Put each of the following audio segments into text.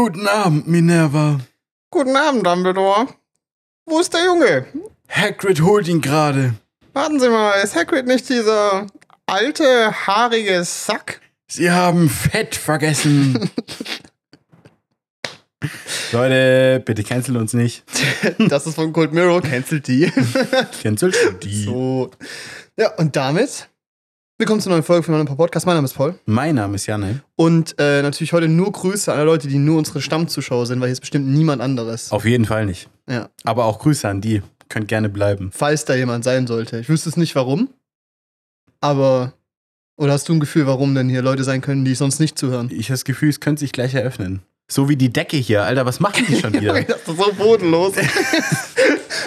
Guten Abend, Minerva. Guten Abend, Dumbledore. Wo ist der Junge? Hagrid holt ihn gerade. Warten Sie mal, ist Hagrid nicht dieser alte, haarige Sack? Sie haben Fett vergessen. Leute, bitte cancel uns nicht. Das ist von Cold Mirror, cancelt die. Cancel die. So. Ja, und damit willkommen zur neuen Folge von meinem Podcast. Mein Name ist Paul. Mein Name ist Janne. Und äh, natürlich heute nur Grüße an alle Leute, die nur unsere Stammzuschauer sind, weil hier ist bestimmt niemand anderes. Auf jeden Fall nicht. Ja. Aber auch Grüße an die. Könnt gerne bleiben. Falls da jemand sein sollte. Ich wüsste es nicht warum. Aber. Oder hast du ein Gefühl, warum denn hier Leute sein können, die sonst nicht zuhören? Ich habe das Gefühl, es könnte sich gleich eröffnen. So wie die Decke hier. Alter, was machen die schon wieder? Das ist so bodenlos.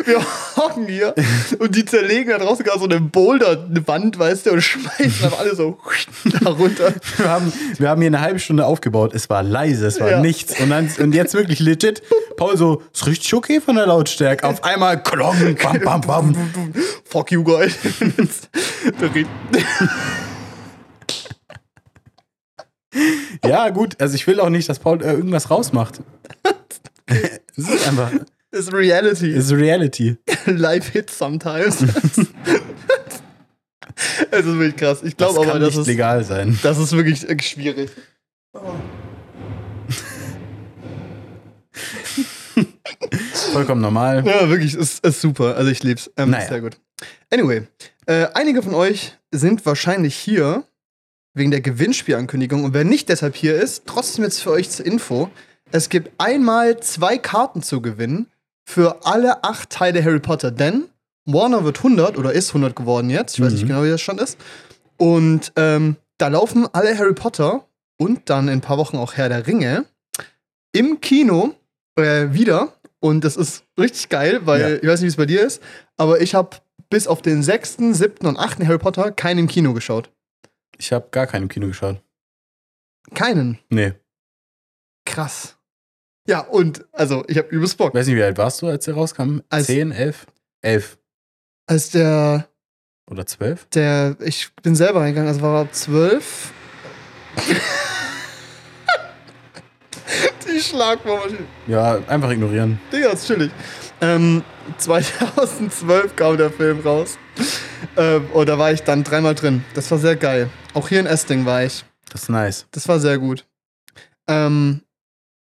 Wir hocken hier und die zerlegen da draußen gerade so eine Boulder-Wand, weißt du, und schmeißen einfach alle so da runter. Wir haben, wir haben hier eine halbe Stunde aufgebaut. Es war leise, es war Ja. nichts. Und, dann, und jetzt wirklich legit. Paul so, ist richtig okay von der Lautstärke. Auf einmal klong, bam, bam, bam. Fuck you, guys. Ja, gut. Also ich will auch nicht, dass Paul äh, irgendwas rausmacht. Es ist einfach, Ist Reality. ist Reality. Live Hit sometimes. Es ist wirklich krass. Ich glaube aber, das ist, legal sein. das ist wirklich äh, schwierig. Vollkommen normal. Ja, wirklich, es ist, ist super. Also ich lieb's. Ähm, Naja. Sehr gut. Anyway, äh, einige von euch sind wahrscheinlich hier wegen der Gewinnspielankündigung. Und wer nicht deshalb hier ist, trotzdem jetzt für euch zur Info. Es gibt einmal zwei Karten zu gewinnen für alle acht Teile Harry Potter. Denn Warner wird 100 oder ist 100 geworden jetzt. Ich weiß nicht Mhm. genau, wie das Stand ist. Und ähm, da laufen alle Harry Potter und dann in ein paar Wochen auch Herr der Ringe im Kino äh, wieder. Und das ist richtig geil, weil Ja. ich weiß nicht, wie es bei dir ist, aber ich habe bis auf den sechsten, siebten und achten Harry Potter keinen im Kino geschaut. Ich habe gar keinen im Kino geschaut. Keinen. Nee. Krass. Ja, und also ich habe übelst Bock. Weiß nicht, wie alt warst du, als der rauskam? Als- Zehn, elf? Elf Als der, oder zwölf? der, ich bin selber reingegangen, also war er zwölf. Die Schlagmaschine. Ja, einfach ignorieren. Digga, ist chillig. Ähm, 2012 kam der Film raus. Ähm, und da war ich dann dreimal drin. Das war sehr geil. Auch hier in Esting war ich. Das ist nice. Das war sehr gut. Ähm,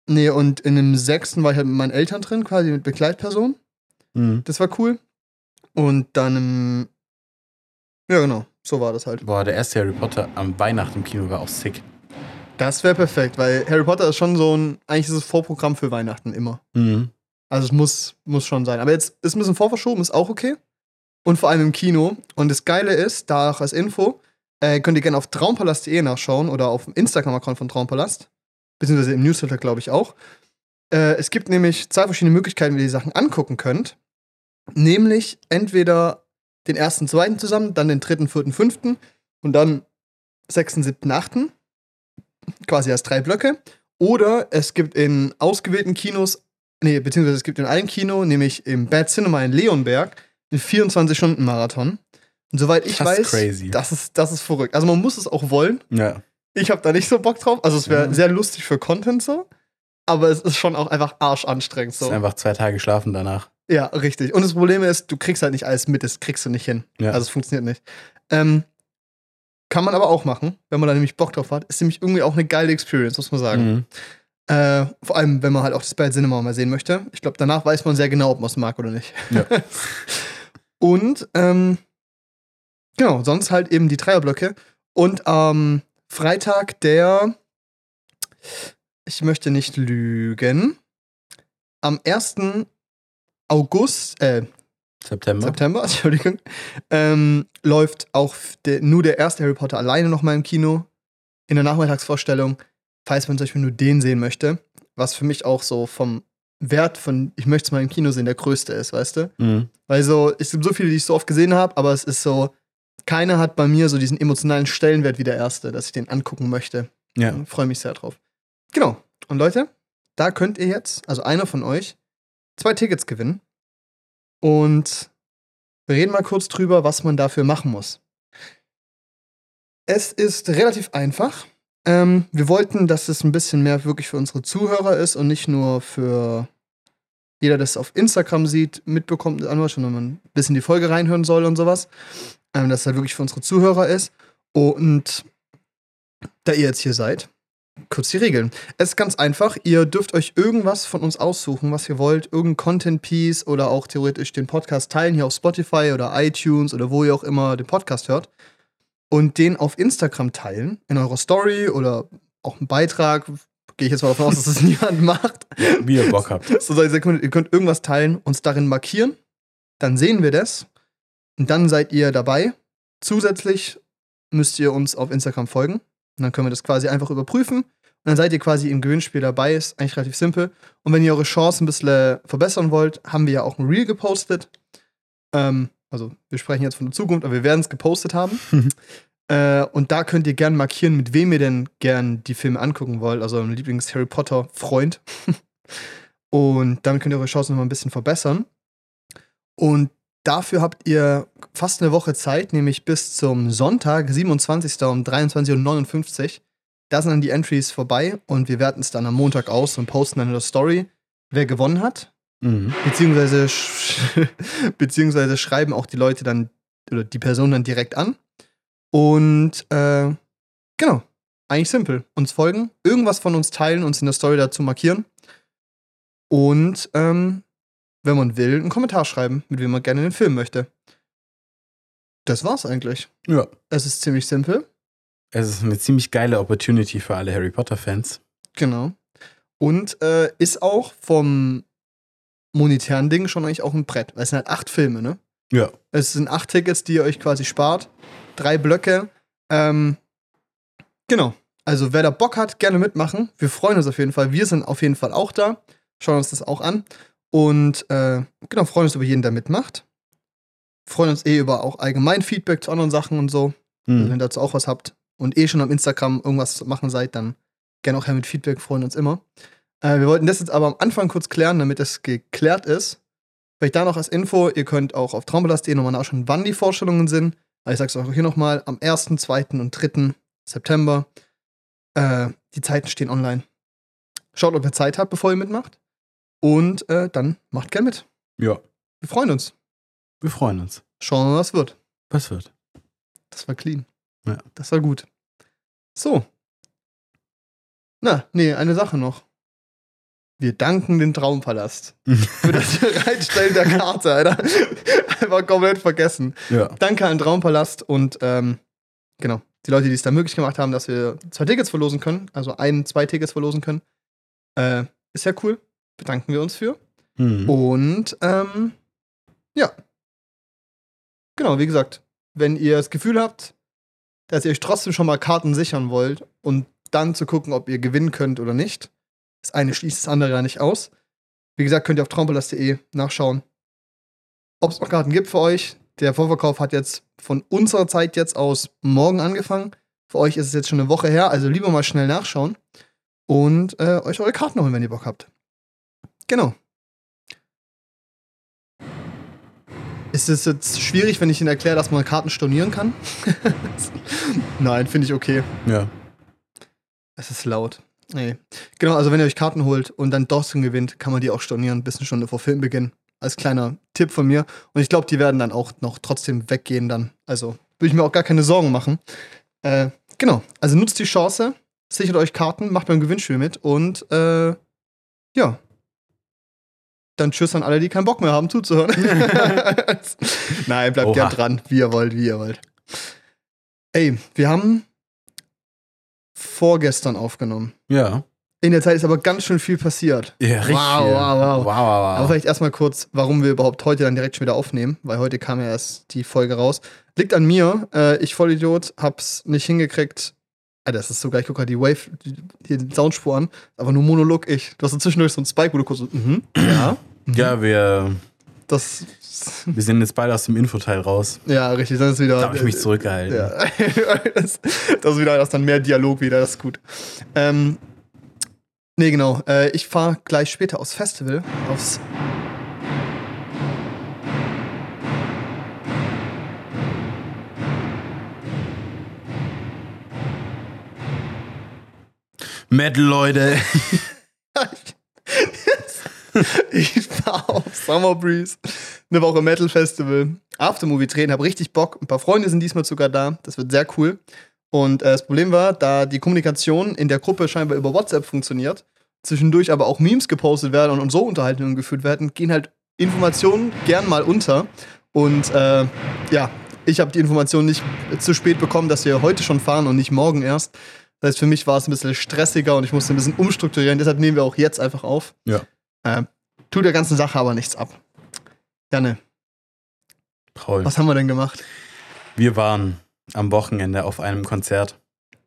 nee, und in dem sechsten war ich halt mit meinen Eltern drin, quasi mit Begleitperson. Mhm. Das war cool. Und dann im. Ja, genau. So war das halt. Boah, der erste Harry Potter am Weihnachten im Kino war auch sick. Das wäre perfekt, weil Harry Potter ist schon so ein. Eigentlich ist es Vorprogramm für Weihnachten immer. Mhm. Also es muss, muss schon sein. Aber jetzt ist ein bisschen vorverschoben, ist auch okay. Und vor allem im Kino. Und das Geile ist, da auch als Info, äh, könnt ihr gerne auf traumpalast.de nachschauen oder auf dem Instagram-Account von Traumpalast. Beziehungsweise im Newsletter, glaube ich, auch. Äh, es gibt nämlich zwei verschiedene Möglichkeiten, wie ihr die Sachen angucken könnt. Nämlich entweder den ersten, zweiten zusammen, dann den dritten, vierten, fünften und dann sechsten, siebten, achten. Quasi als drei Blöcke. Oder es gibt in ausgewählten Kinos Nee, beziehungsweise es gibt in einem Kino, nämlich im Bad Cinema in Leonberg, einen 24-Stunden-Marathon. Und soweit ich Das weiß, crazy. Das, ist, das ist verrückt. Also man muss es auch wollen. Ja. Ich habe da nicht so Bock drauf. Also es wäre Ja. sehr lustig für Content so. Aber es ist schon auch einfach arschanstrengend so. ist einfach zwei Tage schlafen danach. Ja, richtig. Und das Problem ist, du kriegst halt nicht alles mit, das kriegst du nicht hin. Ja. Also es funktioniert nicht. Ähm, kann man aber auch machen, wenn man da nämlich Bock drauf hat. Ist nämlich irgendwie auch eine geile Experience, muss man sagen. Mhm. Äh, vor allem, wenn man halt auch das Bad Cinema mal sehen möchte. Ich glaube, danach weiß man sehr genau, ob man es mag oder nicht. Ja. Und, ähm, genau, sonst halt eben die Dreierblöcke. Und am Freitag der, ich möchte nicht lügen, am 1. August, äh, September. September, Entschuldigung, ähm, läuft auch der, nur der erste Harry Potter alleine nochmal im Kino in der Nachmittagsvorstellung, falls man zum Beispiel nur den sehen möchte, was für mich auch so vom Wert von, ich möchte es mal im Kino sehen, der größte ist, weißt du? Mhm. Weil so, es gibt so viele, die ich so oft gesehen habe, aber es ist so, keiner hat bei mir so diesen emotionalen Stellenwert wie der erste, dass ich den angucken möchte. Ja. Freue mich sehr drauf. Genau. Und Leute, da könnt ihr jetzt, also einer von euch, zwei Tickets gewinnen. Und wir reden mal kurz drüber, was man dafür machen muss. Es ist relativ einfach. Ähm, wir wollten, dass es ein bisschen mehr wirklich für unsere Zuhörer ist und nicht nur für jeder, der es auf Instagram sieht, mitbekommt, Anwar, schon wenn man ein bisschen die Folge reinhören soll und sowas. Ähm, dass es halt wirklich für unsere Zuhörer ist. Und da ihr jetzt hier seid, kurz die Regeln. Es ist ganz einfach. Ihr dürft euch irgendwas von uns aussuchen, was ihr wollt. Irgendein Content-Piece oder auch theoretisch den Podcast teilen, hier auf Spotify oder iTunes oder wo ihr auch immer den Podcast hört. Und den auf Instagram teilen, in eurer Story oder auch einen Beitrag. Gehe ich jetzt mal davon aus, dass das niemand macht. Wie ihr Bock habt. So, ihr könnt, ihr könnt irgendwas teilen, uns darin markieren. Dann sehen wir das. Und dann seid ihr dabei. Zusätzlich müsst ihr uns auf Instagram folgen. Und dann können wir das quasi einfach überprüfen. Und dann seid ihr quasi im Gewinnspiel dabei. Ist eigentlich relativ simpel. Und wenn ihr eure Chance ein bisschen äh, verbessern wollt, haben wir ja auch ein Reel gepostet. Ähm, also, wir sprechen jetzt von der Zukunft, aber wir werden es gepostet haben. äh, und da könnt ihr gern markieren, mit wem ihr denn gern die Filme angucken wollt. Also, euren Lieblings-Harry Potter-Freund. und damit könnt ihr eure Chancen noch mal ein bisschen verbessern. Und dafür habt ihr fast eine Woche Zeit, nämlich bis zum Sonntag, 27. um 23.59 Uhr. Da sind dann die Entries vorbei und wir werten es dann am Montag aus und posten dann in der Story, wer gewonnen hat. Mhm. Beziehungsweise, sch beziehungsweise schreiben auch die Leute dann oder die Person dann direkt an. Und äh, genau, eigentlich simpel. Uns folgen, irgendwas von uns teilen, uns in der Story dazu markieren. Und ähm, wenn man will, einen Kommentar schreiben, mit wem man gerne den Film möchte. Das war's eigentlich. Ja. Es ist ziemlich simpel. Es ist eine ziemlich geile Opportunity für alle Harry Potter-Fans. Genau. Und äh, ist auch vom monetären Ding schon eigentlich auch ein Brett. Weil es sind halt acht Filme, ne? Ja. Es sind acht Tickets, die ihr euch quasi spart. Drei Blöcke. Ähm, genau. Also wer da Bock hat, gerne mitmachen. Wir freuen uns auf jeden Fall. Wir sind auf jeden Fall auch da. Schauen uns das auch an. Und äh, genau, freuen uns über jeden, der mitmacht. Freuen uns eh über auch allgemein Feedback zu anderen Sachen und so. Also, wenn Mhm. ihr dazu auch was habt und eh schon am Instagram irgendwas machen seid, dann gerne auch her mit Feedback, freuen uns immer. Äh, wir wollten das jetzt aber am Anfang kurz klären, damit es geklärt ist. Vielleicht da noch als Info, ihr könnt auch auf traumbelast.de nochmal nachschauen, wann die Vorstellungen sind. Aber ich sag's euch auch hier nochmal, am 1., 2. und 3. September. Äh, die Zeiten stehen online. Schaut, ob ihr Zeit habt, bevor ihr mitmacht. Und äh, dann macht gern mit. Ja. Wir freuen uns. Wir freuen uns. Schauen wir mal, was wird. Was wird? Das war clean. Ja. Das war gut. So. Na, nee, eine Sache noch. Wir danken den Traumpalast für das Bereitstellen der Karte, Alter. Einfach komplett vergessen. ja. Danke an Traumpalast und ähm, genau, die Leute, die es da möglich gemacht haben, dass wir zwei Tickets verlosen können, also ein, zwei Tickets verlosen können. Äh, ist ja cool. Bedanken wir uns für. Mhm. Und ähm, ja. Genau, wie gesagt, wenn ihr das Gefühl habt, dass ihr euch trotzdem schon mal Karten sichern wollt und dann zu gucken, ob ihr gewinnen könnt oder nicht, das eine schließt das andere ja nicht aus. Wie gesagt, könnt ihr auf traumpalast.de nachschauen, ob es noch Karten gibt für euch. Der Vorverkauf hat jetzt von unserer Zeit jetzt aus morgen angefangen. Für euch ist es jetzt schon eine Woche her, also lieber mal schnell nachschauen und äh, euch eure Karten holen, wenn ihr Bock habt. Genau. Ist es jetzt schwierig, wenn ich Ihnen erkläre, dass man Karten stornieren kann? Nein, finde ich okay. Ja. Es ist laut. Nee. Genau, also wenn ihr euch Karten holt und dann Dawson gewinnt, kann man die auch stornieren, bis eine Stunde vor Filmbeginn. Als kleiner Tipp von mir. Und ich glaube, die werden dann auch noch trotzdem weggehen dann. Also würde ich mir auch gar keine Sorgen machen. Äh, genau, also nutzt die Chance, sichert euch Karten, macht beim Gewinnspiel mit und äh, ja. Dann tschüss an alle, die keinen Bock mehr haben zuzuhören. Nein, bleibt Oha. gern dran, wie ihr wollt, wie ihr wollt. Ey, wir haben vorgestern aufgenommen. Ja. In der Zeit ist aber ganz schön viel passiert. Ja, richtig. Wow, wow, wow. Wow, wow, Aber vielleicht erstmal kurz, warum wir überhaupt heute dann direkt schon wieder aufnehmen, weil heute kam ja erst die Folge raus. Liegt an mir. Äh, ich Vollidiot hab's nicht hingekriegt. Ah, das ist sogar, ich gucke gerade die Wave, die, die Soundspur an. Aber nur Monolog ich. Du hast so zwischendurch so ein Spike, wo du kurz so, mhm, ja. mhm. Ja, wir, Das, wir sind jetzt beide aus dem Infoteil raus. ja, richtig, dann ist wieder. Da habe ich mich zurückgehalten. Ja. das, das ist wieder, das ist dann mehr Dialog wieder, das ist gut. Ähm, nee, genau. Äh, ich fahre gleich später aufs Festival, aufs Metal, Leute. ich war auf Summer Breeze, eine Woche Metal Festival, Aftermovie drehen, habe richtig Bock. Ein paar Freunde sind diesmal sogar da. Das wird sehr cool. Und äh, das Problem war, da die Kommunikation in der Gruppe scheinbar über WhatsApp funktioniert, zwischendurch aber auch Memes gepostet werden und, und so Unterhaltungen geführt werden, gehen halt Informationen gern mal unter. Und äh, ja, ich habe die Information nicht zu spät bekommen, dass wir heute schon fahren und nicht morgen erst. Das heißt, für mich war es ein bisschen stressiger und ich musste ein bisschen umstrukturieren. Deshalb nehmen wir auch jetzt einfach auf. Ja. Äh, tut der ganzen Sache aber nichts ab. Janne, Paul. was haben wir denn gemacht? Wir waren am Wochenende auf einem Konzert.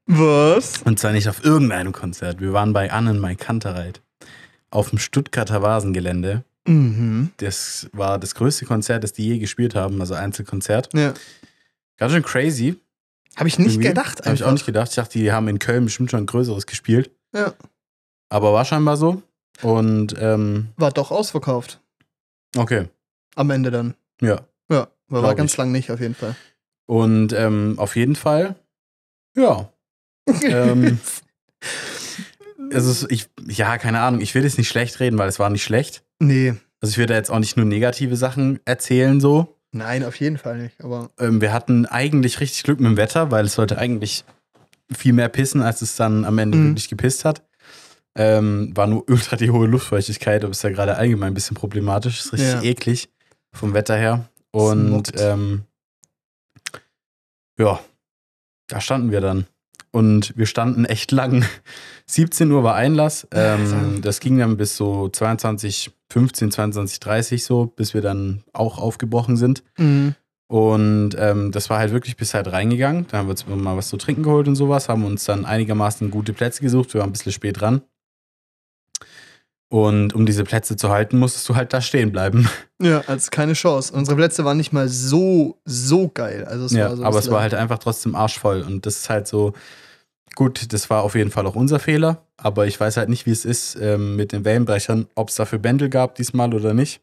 Was? Und zwar nicht auf irgendeinem Konzert. Wir waren bei Annenmai Kantereit auf dem Stuttgarter Vasengelände. Mhm. Das war das größte Konzert, das die je gespielt haben, also Einzelkonzert. Ja. Ganz schön crazy. Habe ich nicht Irgendwie. gedacht. Habe ich auch nicht gedacht. Ich dachte, die haben in Köln bestimmt schon ein größeres gespielt. Ja. Aber war scheinbar so. Und ähm, War doch ausverkauft. okay, Am Ende dann. ja. Ja, war, war ganz ich. lang nicht auf jeden Fall. Und ähm, auf jeden Fall, ja. ähm, es ist, ich, ja, keine Ahnung, ich will jetzt nicht schlecht reden, weil es war nicht schlecht. nee, Also ich will da jetzt auch nicht nur negative Sachen erzählen, so. nein, auf jeden Fall nicht. Aber Ähm, wir hatten eigentlich richtig Glück mit dem Wetter, weil es sollte eigentlich viel mehr pissen, als es dann am Ende Mhm. wirklich gepisst hat. Ähm, war nur ultra die hohe Luftfeuchtigkeit, aber ist ja gerade allgemein ein bisschen problematisch. Ist richtig Ja. eklig vom Wetter her. Und ähm, ja, da standen wir dann. Und wir standen echt lang. 17 Uhr war Einlass. Ähm, das ging dann bis so 22, 15, 22, 30 so, bis wir dann auch aufgebrochen sind. mhm. Und ähm, das war halt wirklich bis halt reingegangen. Da haben wir uns mal was zu trinken geholt und sowas, haben uns dann einigermaßen gute Plätze gesucht. Wir waren ein bisschen spät dran. Und um diese Plätze zu halten, musstest du halt da stehen bleiben. ja, also keine Chance. Unsere Plätze waren nicht mal so, so geil. Also es ja, war so aber es war halt einfach trotzdem arschvoll. Und das ist halt so, gut, das war auf jeden Fall auch unser Fehler. Aber ich weiß halt nicht, wie es ist ähm, mit den Wellenbrechern, ob es dafür Bändel gab diesmal oder nicht.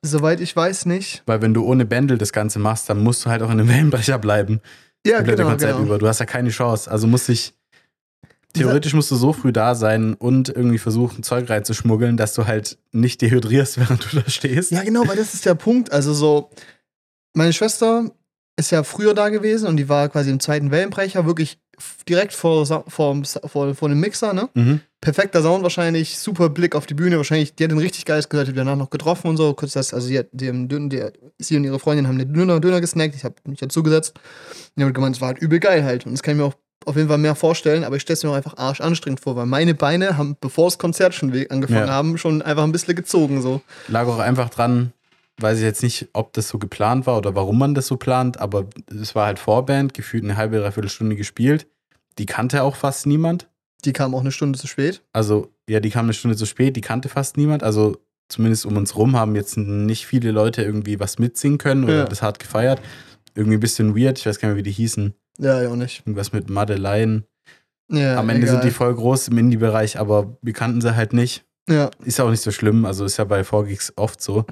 Soweit ich weiß nicht. Weil wenn du ohne Bändel das Ganze machst, dann musst du halt auch in einem Wellenbrecher bleiben. Ja, genau, Konzert genau. über. Du hast ja keine Chance. Also musst dich. Theoretisch musst du so früh da sein und irgendwie versuchen, Zeug reinzuschmuggeln, dass du halt nicht dehydrierst, während du da stehst. Ja, genau, weil das ist der Punkt. Also so, meine Schwester ist ja früher da gewesen und die war quasi im zweiten Wellenbrecher, wirklich direkt vor, vor, vor, vor dem Mixer, ne? Mhm. Perfekter Sound wahrscheinlich, super Blick auf die Bühne, wahrscheinlich, die hat ein richtig geiles gesagt, die hat danach noch getroffen und so, kurz das, also sie, hat, haben Döner- die, sie und ihre Freundin haben den Döner, Döner gesnackt, ich habe mich dazugesetzt. Die haben gemeint, es war halt übel geil halt und das kann ich mir auch auf jeden Fall mehr vorstellen, aber ich stelle es mir auch einfach arsch anstrengend vor, weil meine Beine haben, bevor das Konzert schon angefangen Ja. haben, schon einfach ein bisschen gezogen so. Lag auch einfach dran, weiß ich jetzt nicht, ob das so geplant war oder warum man das so plant, aber es war halt Vorband, gefühlt eine halbe, dreiviertel Stunde gespielt. Die kannte auch fast niemand. Die kam auch eine Stunde zu spät. Also, ja, die kam eine Stunde zu spät, die kannte fast niemand. Also, zumindest um uns rum haben jetzt nicht viele Leute irgendwie was mitsingen können oder Ja. das hart gefeiert. Irgendwie ein bisschen weird, ich weiß gar nicht mehr, wie die hießen. Ja, ja auch nicht. Irgendwas mit Madeleine. Ja, Am Ende egal. sind die voll groß im Indie-Bereich, aber wir kannten sie halt nicht. Ja, Ist ja auch nicht so schlimm, also ist ja bei Vorgigs oft so.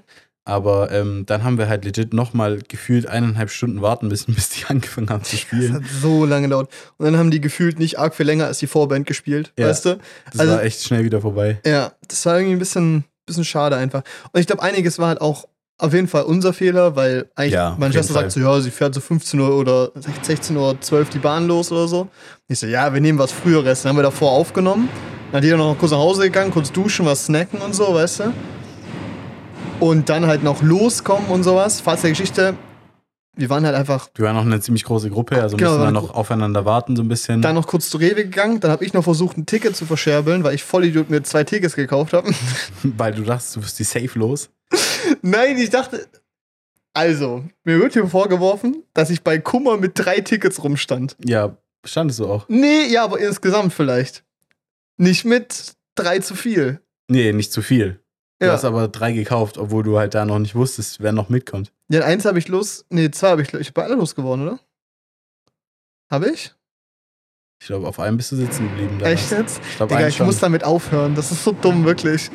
Aber ähm, dann haben wir halt legit nochmal gefühlt eineinhalb Stunden warten müssen, bis die angefangen haben zu das spielen. hat so lange gedauert. Und dann haben die gefühlt nicht arg viel länger als die Vorband gespielt, Ja. weißt du? Das also- war echt schnell wieder vorbei. Ja, das war irgendwie ein bisschen, bisschen schade einfach. Und ich glaube, einiges war halt auch auf jeden Fall unser Fehler, weil eigentlich Ja, meine Schwester sagt so, ja, sie fährt so 15 Uhr oder 16 Uhr 12 die Bahn los oder so. Ich so, ja, wir nehmen was Früheres. Dann haben wir davor aufgenommen. Dann hat jeder noch kurz nach Hause gegangen, kurz duschen, was snacken und so, weißt du? Und dann halt noch loskommen und sowas. Falls der Geschichte, wir waren halt einfach Wir waren noch eine ziemlich große Gruppe, also Genau, mussten dann noch aufeinander warten, so ein bisschen. dann noch kurz zu Rewe gegangen. Dann habe ich noch versucht, ein Ticket zu verscherbeln, weil ich Vollidiot mir zwei Tickets gekauft habe. weil du dachtest, du wirst die safe los. Nein, ich dachte. Also, mir wird hier vorgeworfen, dass ich bei Kummer mit drei Tickets rumstand. Ja, standest du auch. Nee, ja, aber insgesamt vielleicht. Nicht mit drei zu viel. Nee, nicht zu viel. Du Ja, hast aber drei gekauft, obwohl du halt da noch nicht wusstest, wer noch mitkommt. ja eins habe ich los. Nee, zwei habe ich. Ich habe bei alle losgeworden, oder? Habe ich? Ich glaube, auf einem bist du sitzen geblieben. damals. Echt jetzt? Ich glaube, Digga, ich schon. muss damit aufhören. Das ist so dumm, wirklich.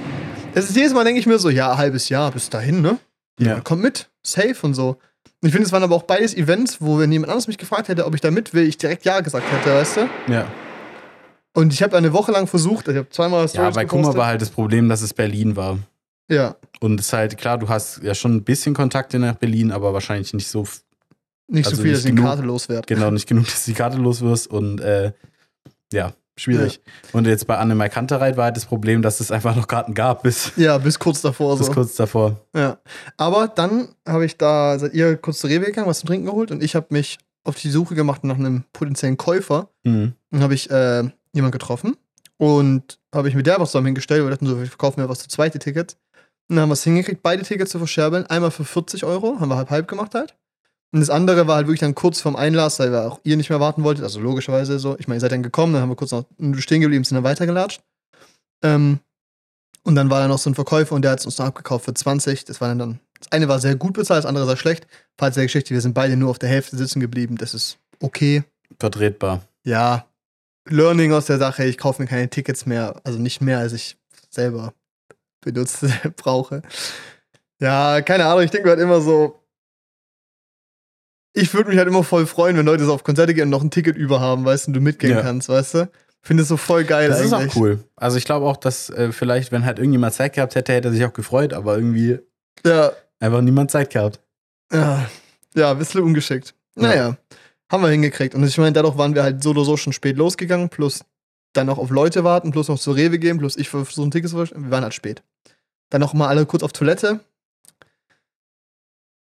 Das ist jedes Mal, denke ich mir so, ja, halbes Jahr bis dahin, ne? Ja. Komm mit, safe und so. Ich finde, es waren aber auch beides Events, wo, wenn jemand anderes mich gefragt hätte, ob ich da mit will, ich direkt Ja gesagt hätte, weißt du? Ja. Und ich habe eine Woche lang versucht, ich habe zweimal Ja, Stories bei Kummer gepostet. war halt das Problem, dass es Berlin war. Ja, Und es ist halt, klar, du hast ja schon ein bisschen Kontakte nach Berlin, aber wahrscheinlich nicht so, nicht Also so viel, nicht dass ich die. Karte loswerde. genau, nicht genug, dass du die Karte los wirst. Und äh, ja, schwierig. Und jetzt bei Anne Kantereit war halt das Problem, dass es einfach noch Karten gab, bis, Ja, bis kurz davor bis so. kurz davor. Ja. Aber dann habe ich da, seid ihr kurz zur Rewe gegangen, was zum Trinken geholt und ich habe mich auf die Suche gemacht nach einem potenziellen Käufer. Mhm. Dann habe ich äh, jemanden getroffen und habe ich mit der was zusammen hingestellt. Wir dachten so, wir verkaufen ja was zu zweite Tickets. Und dann haben wir es hingekriegt, beide Tickets zu verscherbeln. Einmal für 40 Euro, haben wir halb halb gemacht halt. Und das andere war halt wirklich dann kurz vorm Einlass, weil wir auch ihr nicht mehr warten wolltet. Also logischerweise so. Ich meine, ihr seid dann gekommen, dann haben wir kurz noch stehen geblieben, sind dann weitergelatscht. Ähm, und dann war da noch so ein Verkäufer und der hat es uns dann abgekauft für 20. Das war dann, dann das eine war sehr gut bezahlt, das andere sehr schlecht. Falls der Geschichte, wir sind beide nur auf der Hälfte sitzen geblieben. Das ist okay Vertretbar. ja, Learning aus der Sache, ich kaufe mir keine Tickets mehr, also nicht mehr, als ich selber benutzt brauche. Ja, keine Ahnung, ich denke halt immer so, ich würde mich halt immer voll freuen, wenn Leute so auf Konzerte gehen und noch ein Ticket über haben, weißt du, und du mitgehen Ja. kannst, weißt du? Finde es so voll geil Das ist eigentlich. auch cool. Also ich glaube auch, dass äh, vielleicht, wenn halt irgendjemand Zeit gehabt hätte, hätte er sich auch gefreut, aber irgendwie Ja, einfach niemand Zeit gehabt. ja, ja, ein bisschen ungeschickt. Naja, haben wir hingekriegt. Und ich meine, dadurch waren wir halt so oder so schon spät losgegangen, plus dann noch auf Leute warten, plus noch zur Rewe gehen, plus ich für so ein Ticket zu. Wir waren halt spät. Dann noch mal alle kurz auf Toilette.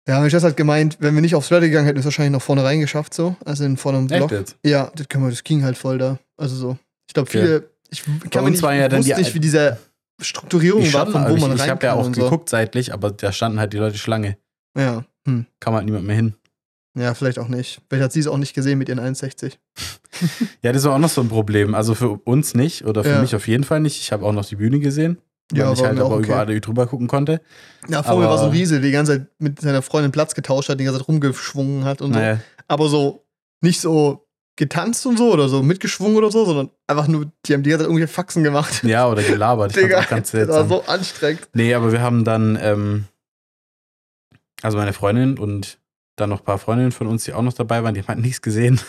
Ja, habe ich das halt gemeint, wenn wir nicht auf Toilette gegangen hätten, wir es wahrscheinlich noch vorne reingeschafft, so. Also in vorne im Echt Block. jetzt? Ja, das, können wir, das ging halt voll da. Also so. Ich glaube, viele. Ich kann mir nicht, war ja dann wusste die- nicht, wie diese Strukturierung Ich, war, von wo ich, man ich rein habe ja auch und so. geguckt seitlich, aber da standen halt die Leute Schlange. Ja, hm. Kam halt niemand mehr hin. ja, vielleicht auch nicht. Vielleicht hat sie es auch nicht gesehen mit ihren 61. Ja, das war auch noch so ein Problem. Also für uns nicht oder für Ja. mich auf jeden Fall nicht. Ich habe auch noch die Bühne gesehen, weil Ja, ich war halt mir auch aber okay. über alle drüber gucken konnte. Ja, vor mir Aber- war so ein Riese, der die ganze Zeit mit seiner Freundin Platz getauscht hat, die ganze Zeit rumgeschwungen hat und so. Naja, Aber so nicht so getanzt und so oder so mitgeschwungen oder so, sondern einfach nur, die haben die ganze Zeit irgendwie Faxen gemacht. ja, oder gelabert. Ich Digga, ganz das war so anstrengend. Nee, aber wir haben dann, ähm, also meine Freundin und dann noch ein paar Freundinnen von uns, die auch noch dabei waren, die haben halt nichts gesehen.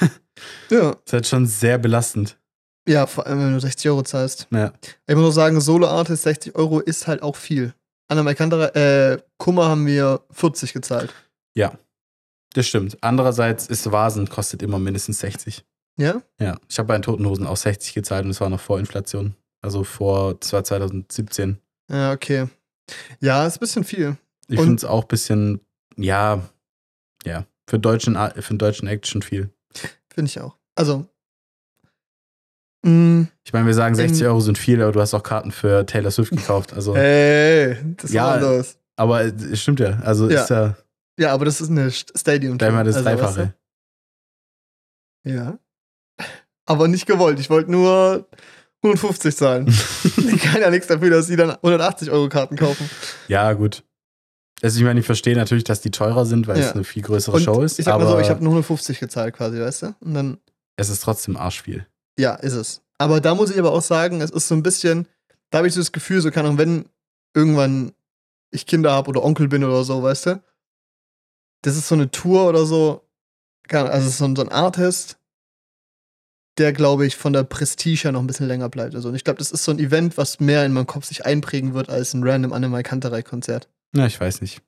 Ja. Das ist halt schon sehr belastend. Ja, vor allem, wenn du 60 Euro zahlst. Ja. Ich muss auch sagen, Solo-Artist 60 Euro ist halt auch viel. Anna Maikandera, äh, Kummer haben wir 40 gezahlt. Das stimmt. Andererseits ist Vasen kostet immer mindestens 60. Ja? Ja, ich habe bei den Toten Hosen auch 60 gezahlt und es war noch vor Inflation. Also vor, das war 2017. Ja, okay. Ja, ist ein bisschen viel. Ich finde es auch ein bisschen, ja, ja, für deutschen, für deutschen Act schon viel. Finde ich auch. Also. Mh, Ich meine, wir sagen 60 Ähm, Euro sind viel, aber du hast auch Karten für Taylor Swift gekauft. Also, ey, das Ja, war anders. aber es stimmt ja. Also Ja. ist ja Ja, aber das ist eine St- stadium gleich mal das also, weißt du? Dreifache. Ja. Aber nicht gewollt. Ich wollte nur 150 zahlen. ich kann ja nichts dafür, dass sie dann 180 Euro Karten kaufen. ja, gut. Also ich meine, ich verstehe natürlich, dass die teurer sind, weil Ja. es eine viel größere Und Show ist. ich sag mal aber so, ich habe nur 150 gezahlt quasi, weißt du? Und dann, es ist trotzdem arschviel. Ja, ist es. Aber da muss ich aber auch sagen, es ist so ein bisschen, da habe ich so das Gefühl, so kann auch, wenn irgendwann ich Kinder habe oder Onkel bin oder so, weißt du? Das ist so eine Tour oder so, also so ein, Artist, der, glaube ich, von der Prestige her noch ein bisschen länger bleibt. Also, und ich glaube, das ist so ein Event, was mehr in meinem Kopf sich einprägen wird als ein random Annemai Kanterei-Konzert. Ja, ich weiß nicht.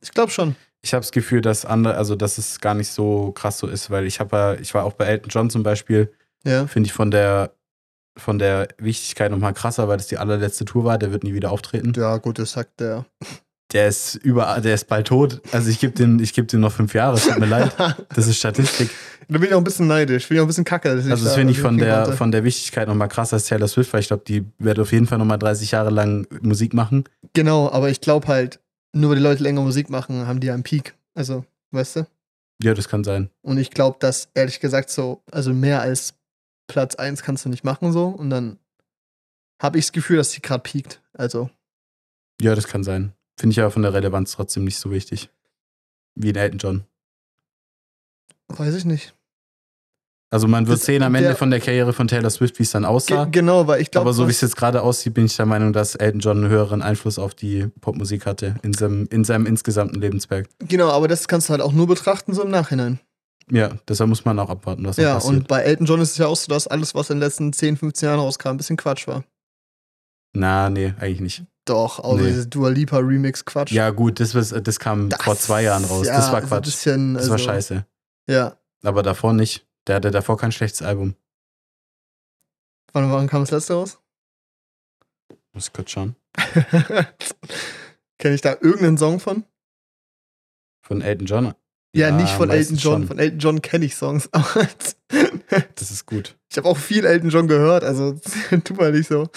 Ich glaube schon. Ich habe das Gefühl, dass andere, also dass es gar nicht so krass so ist, weil ich habe ja, ich war auch bei Elton John zum Beispiel, Ja. finde ich von der von der Wichtigkeit nochmal krasser, weil das die allerletzte Tour war, der wird nie wieder auftreten. Ja, gut, das sagt der. Der ist überall, der ist bald tot. Also ich gebe den, ich gebe den noch fünf Jahre, es tut mir leid. Das ist Statistik. Da bin ich auch ein bisschen neidisch. Bin ich auch ein bisschen kacke. Also das da finde ich von der, konnte. von der Wichtigkeit nochmal krasser als Taylor Swift, weil ich glaube, die wird auf jeden Fall nochmal 30 Jahre lang Musik machen. Genau, aber ich glaube halt, nur weil die Leute länger Musik machen, haben die einen Peak. Also, weißt du? Ja, das kann sein. Und ich glaube, dass, ehrlich gesagt, so, also mehr als Platz 1 kannst du nicht machen, so. Und dann habe ich das Gefühl, dass sie gerade piekt. Also, Ja, das kann sein. Finde ich aber von der Relevanz trotzdem nicht so wichtig. Wie in Elton John. weiß ich nicht. Also man wird Das- sehen am der- Ende von der Karriere von Taylor Swift, wie es dann aussah. Ge genau, weil ich glaube. aber so wie es jetzt gerade aussieht, bin ich der Meinung, dass Elton John einen höheren Einfluss auf die Popmusik hatte in seinem, in seinem insgesamten Lebenswerk. Genau, aber das kannst du halt auch nur betrachten, so im Nachhinein. Ja, deshalb muss man auch abwarten, was da Ja, passiert. und bei Elton John ist es ja auch so, dass alles, was in den letzten 10, 15 Jahren rauskam, ein bisschen Quatsch war. Na, nee, eigentlich nicht. Doch, außer Nee. dieses Dua Lipa Remix Quatsch. Ja, gut, das, was- das kam vor zwei Jahren raus. ja, das war Quatsch. Bisschen, das war also, scheiße. Ja. Aber davor nicht. Der hatte davor kein schlechtes Album. Wann, wann kam das letzte raus? Muss ich kurz schauen. Kenne ich da irgendeinen Song von? Von Elton John. Ja, nicht von Elton John. schon. Von Elton John kenne ich Songs. Das ist gut. ich habe auch viel Elton John gehört, also tu mal nicht so.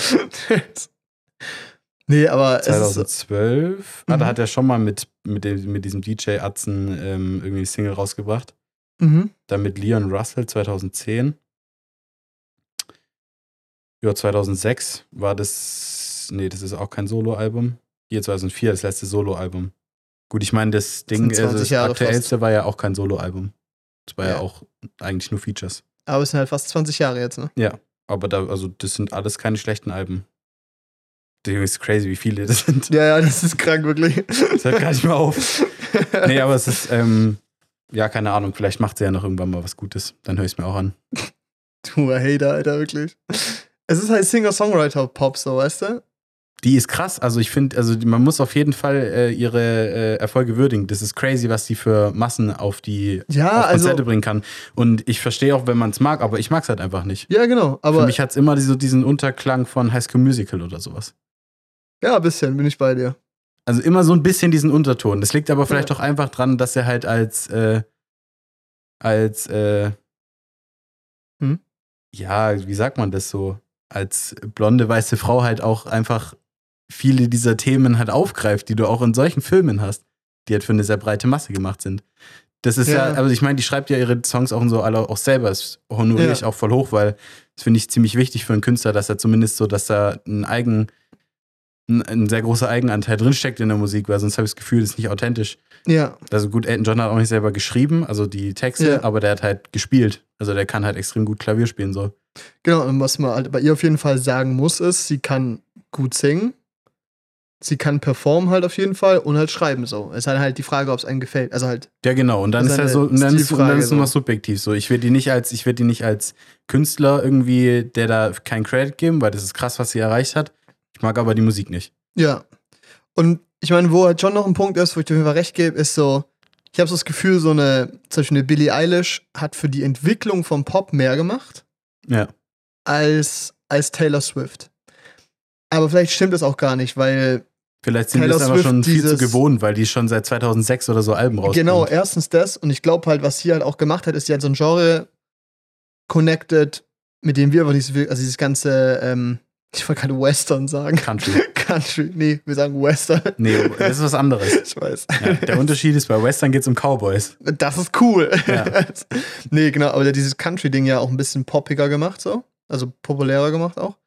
nee, aber es ist, 2012. Ah, da Mhm. hat er schon mal mit, mit, dem, mit diesem DJ Atzen ähm, irgendwie Single rausgebracht. mhm. Dann mit Leon Russell 2010. Ja, 2006 war das. Nee, das ist auch kein Soloalbum. Hier 2004, das letzte Soloalbum. Gut, ich meine, das Ding, also 20 das Jahre aktuellste war ja auch kein Soloalbum. Das war ja. Ja. auch eigentlich nur Features. Aber es sind halt fast 20 Jahre jetzt, ne? Aber da, also das sind alles keine schlechten Alben. Das ist crazy, wie viele das sind. Ja, ja, das ist krank, wirklich. Das hört gar nicht mehr auf. Nee, aber es ist, ähm, ja, keine Ahnung, vielleicht macht sie ja noch irgendwann mal was Gutes. Dann höre ich es mir auch an. Du Hater, Alter, wirklich. Es ist halt Singer-Songwriter-Pop, so, weißt du? Die ist krass. Also ich finde, also man muss auf jeden Fall äh, ihre äh, Erfolge würdigen. Das ist crazy, was die für Massen auf die Ja, auf also. Konzerte bringen kann. Und ich verstehe auch, wenn man es mag, aber ich mag es halt einfach nicht. Ja, genau. für Aber mich hat es immer so diesen Unterklang von High School Musical oder sowas. ja, ein bisschen bin ich bei dir. Also immer so ein bisschen diesen Unterton. Das liegt aber vielleicht Ja. auch einfach dran, dass er halt als äh, als äh, Hm? ja, wie sagt man das so? Als blonde weiße Frau halt auch einfach viele dieser Themen halt aufgreift, die du auch in solchen Filmen hast, die halt für eine sehr breite Masse gemacht sind. Das ist ja, Ja. also ich meine, die schreibt ja ihre Songs auch so alle auch selber. Das honoriere Ja. ich auch voll hoch, weil das finde ich ziemlich wichtig für einen Künstler, dass er zumindest so, dass da ein eigen, ein, ein sehr großer Eigenanteil drinsteckt in der Musik, weil sonst habe ich das Gefühl, das ist nicht authentisch. Ja, Also gut, Elton John hat auch nicht selber geschrieben, also die Texte, Ja. aber der hat halt gespielt. Also der kann halt extrem gut Klavier spielen so. genau. Und was man halt bei ihr auf jeden Fall sagen muss, ist, sie kann gut singen. Sie kann performen halt auf jeden Fall und halt schreiben so. Es ist halt, halt die Frage, ob es einem gefällt. Also halt, Ja, genau. Und dann ist er eine so, und dann ist, und dann ist so. subjektiv so. Ich werde die nicht als, ich werde die nicht als Künstler irgendwie, der da keinen Credit geben, weil das ist krass, was sie erreicht hat. Ich mag aber die Musik nicht. ja. Und ich meine, wo halt schon noch ein Punkt ist, wo ich dir auf jeden Fall recht gebe, ist so, ich habe so das Gefühl, so eine, zum Beispiel eine Billie Eilish hat für die Entwicklung vom Pop mehr gemacht. Ja. als, als Taylor Swift. Aber vielleicht stimmt das auch gar nicht, weil Vielleicht sind wir es aber schon viel zu gewohnt, weil die schon seit 2006 oder so Alben rausbringt. genau, erstens das und ich glaube halt, was sie halt auch gemacht hat, ist, sie hat so ein Genre connected, mit dem wir aber nicht so viel, also dieses ganze, ähm, ich wollte gerade Western sagen. Country. Country, nee, wir sagen Western. Nee, das ist was anderes. Ich weiß. Ja, der Unterschied ist, bei Western geht es um Cowboys. Das ist cool. Ja. nee, genau, aber der hat dieses Country-Ding ja auch ein bisschen poppiger gemacht, so. Also populärer gemacht auch.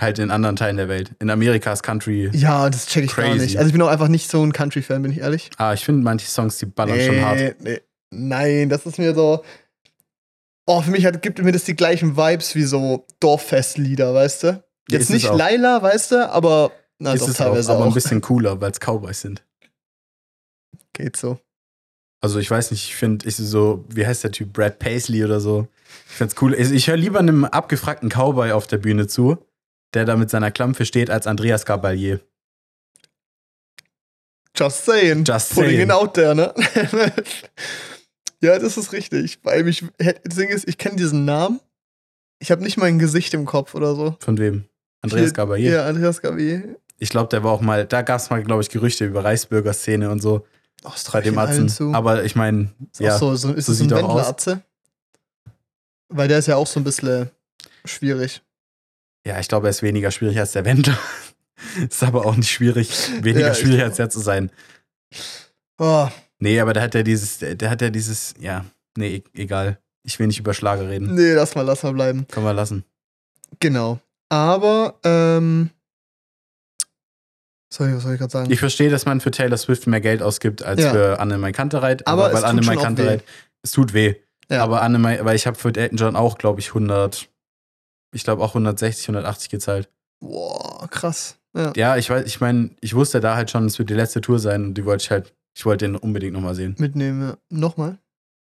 Halt in anderen Teilen der Welt. In Amerika ist Country. Ja, das check ich gar Crazy. nicht. Also ich bin auch einfach nicht so ein Country-Fan, bin ich ehrlich. Ah, ich finde manche Songs, die ballern schon hart. Nee. Nein, das ist mir so. Oh, für mich hat, gibt mir das die gleichen Vibes wie so Dorffestlieder, weißt du? Ja, Jetzt es nicht auch. Laila, weißt du, aber na, ist doch es auch, teilweise aber auch. ein bisschen cooler, weil es Cowboys sind. Geht so. Also ich weiß nicht, ich finde, ich so, wie heißt der Typ, Brad Paisley oder so. Ich find's cool. Ich, ich höre lieber einem abgefragten Cowboy auf der Bühne zu, der da mit seiner Klampfe steht, als Andreas Gabalier. Just saying. Just Putting saying. it out there, ne? ja, das ist richtig. Weil mich, das Ding ist, ich kenne diesen Namen. Ich habe nicht mal ein Gesicht im Kopf oder so. Von wem? Andreas Gabalier. Ja, Andreas Gabi. Ich glaube, der war auch mal, da gab es mal, glaube ich, Gerüchte über Reichsbürgerszene und so Oh, bei ich dem Atzen. zu. Aber ich meine, Ist ja, so, so, ist so es ein sieht auch aus. Wendler-Atze? Weil der ist ja auch so ein bisschen schwierig. Ja, ich glaube, er ist weniger schwierig als der Wendler. ist aber auch nicht schwierig, weniger Ja, schwierig als der zu sein. Oh, Nee, aber der hat ja dieses, der hat ja dieses, ja, nee, e- egal. Ich will nicht über Schlager reden. nee, lass mal, lass mal bleiben. Können wir lassen. Genau. Aber, ähm. Sorry, was soll ich gerade sagen? Ich verstehe, dass man für Taylor Swift mehr Geld ausgibt als Ja. für Anne Kantereit. Aber Aber es weil tut Anne Kantereit, es tut weh. Ja. Aber Anne, weil ich habe für Elton John auch, glaube ich, 100, ich glaube auch 160, 180 gezahlt. Boah, krass. Ja. Ja, ich weiß, ich meine, ich wusste da halt schon, es wird die letzte Tour sein und die wollte ich halt, ich wollte den unbedingt nochmal sehen. Mitnehmen. ja. Nochmal?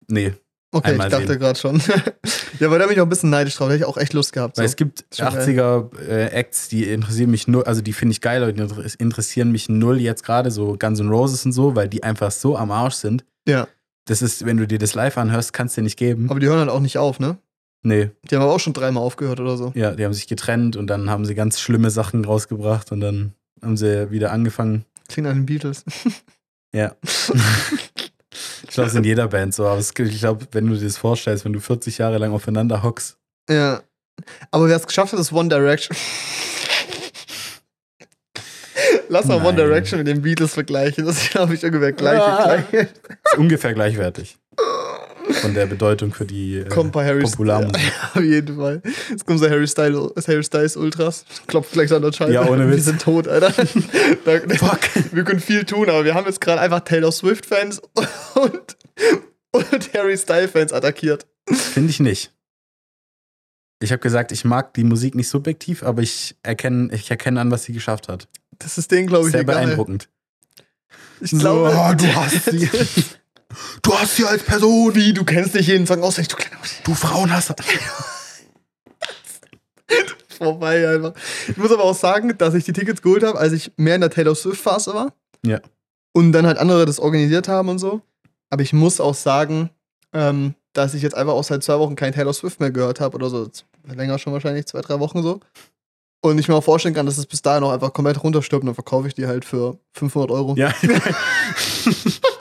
Nee, Okay, ich dachte gerade schon. ja, aber da bin ich auch ein bisschen neidisch drauf. Da hätte ich auch echt Lust gehabt. So. Weil es gibt Schon geil. 80er-Acts, die interessieren mich null, also die finde ich geil, aber die inter- interessieren mich null jetzt gerade, so Guns N' Roses und so, weil die einfach so am Arsch sind. Ja, Das ist, wenn du dir das live anhörst, kannst du dir nicht geben. aber die hören halt auch nicht auf, ne? Nee, Die haben aber auch schon dreimal aufgehört oder so. ja, die haben sich getrennt und dann haben sie ganz schlimme Sachen rausgebracht und dann haben sie wieder angefangen. Klingt an den Beatles. Ja. ich glaube, es ist in jeder Band so, aber ich glaube, wenn du dir das vorstellst, wenn du 40 Jahre lang aufeinander hockst, Ja. Aber wer es geschafft hat, ist One Direction. Lass mal One. Direction mit den Beatles vergleichen. Das ist, glaube ich, ungefähr gleich. Ah. gleich. ist ungefähr gleichwertig. Von der Bedeutung für die äh, Kommt bei Harry Popularmusik. Ja, auf jeden Fall. Jetzt kommen so Harry Styles, Harry Styles Ultras. Klopft gleich so an der Scheibe. Ja, ohne Wir Witz. sind tot, Alter. Da, Fuck. Wir können viel tun, aber wir haben jetzt gerade einfach Taylor Swift-Fans und, und Harry Styles-Fans attackiert. Finde ich nicht. Ich habe gesagt, ich mag die Musik nicht subjektiv, aber ich erkenne, ich erkenne an, was sie geschafft hat. Das ist denen, glaube ich, Sehr egal. beeindruckend. Ich glaube, oh, du hast sie. Du hast sie als Person. Wie, du kennst nicht jeden Song auswendig, du kleiner Du Frauenhasser. vorbei einfach. Ich muss aber auch sagen, dass ich die Tickets geholt habe, als ich mehr in der Taylor Swift-Phase war. Ja. Und dann halt andere das organisiert haben und so. Aber ich muss auch sagen, ähm, dass ich jetzt einfach auch seit zwei Wochen kein Taylor Swift mehr gehört habe oder so. Länger schon wahrscheinlich, zwei, drei Wochen so. Und ich mir auch vorstellen kann, dass es bis dahin auch einfach komplett runterstirbt und dann verkaufe ich die halt für 500 Euro. Ja.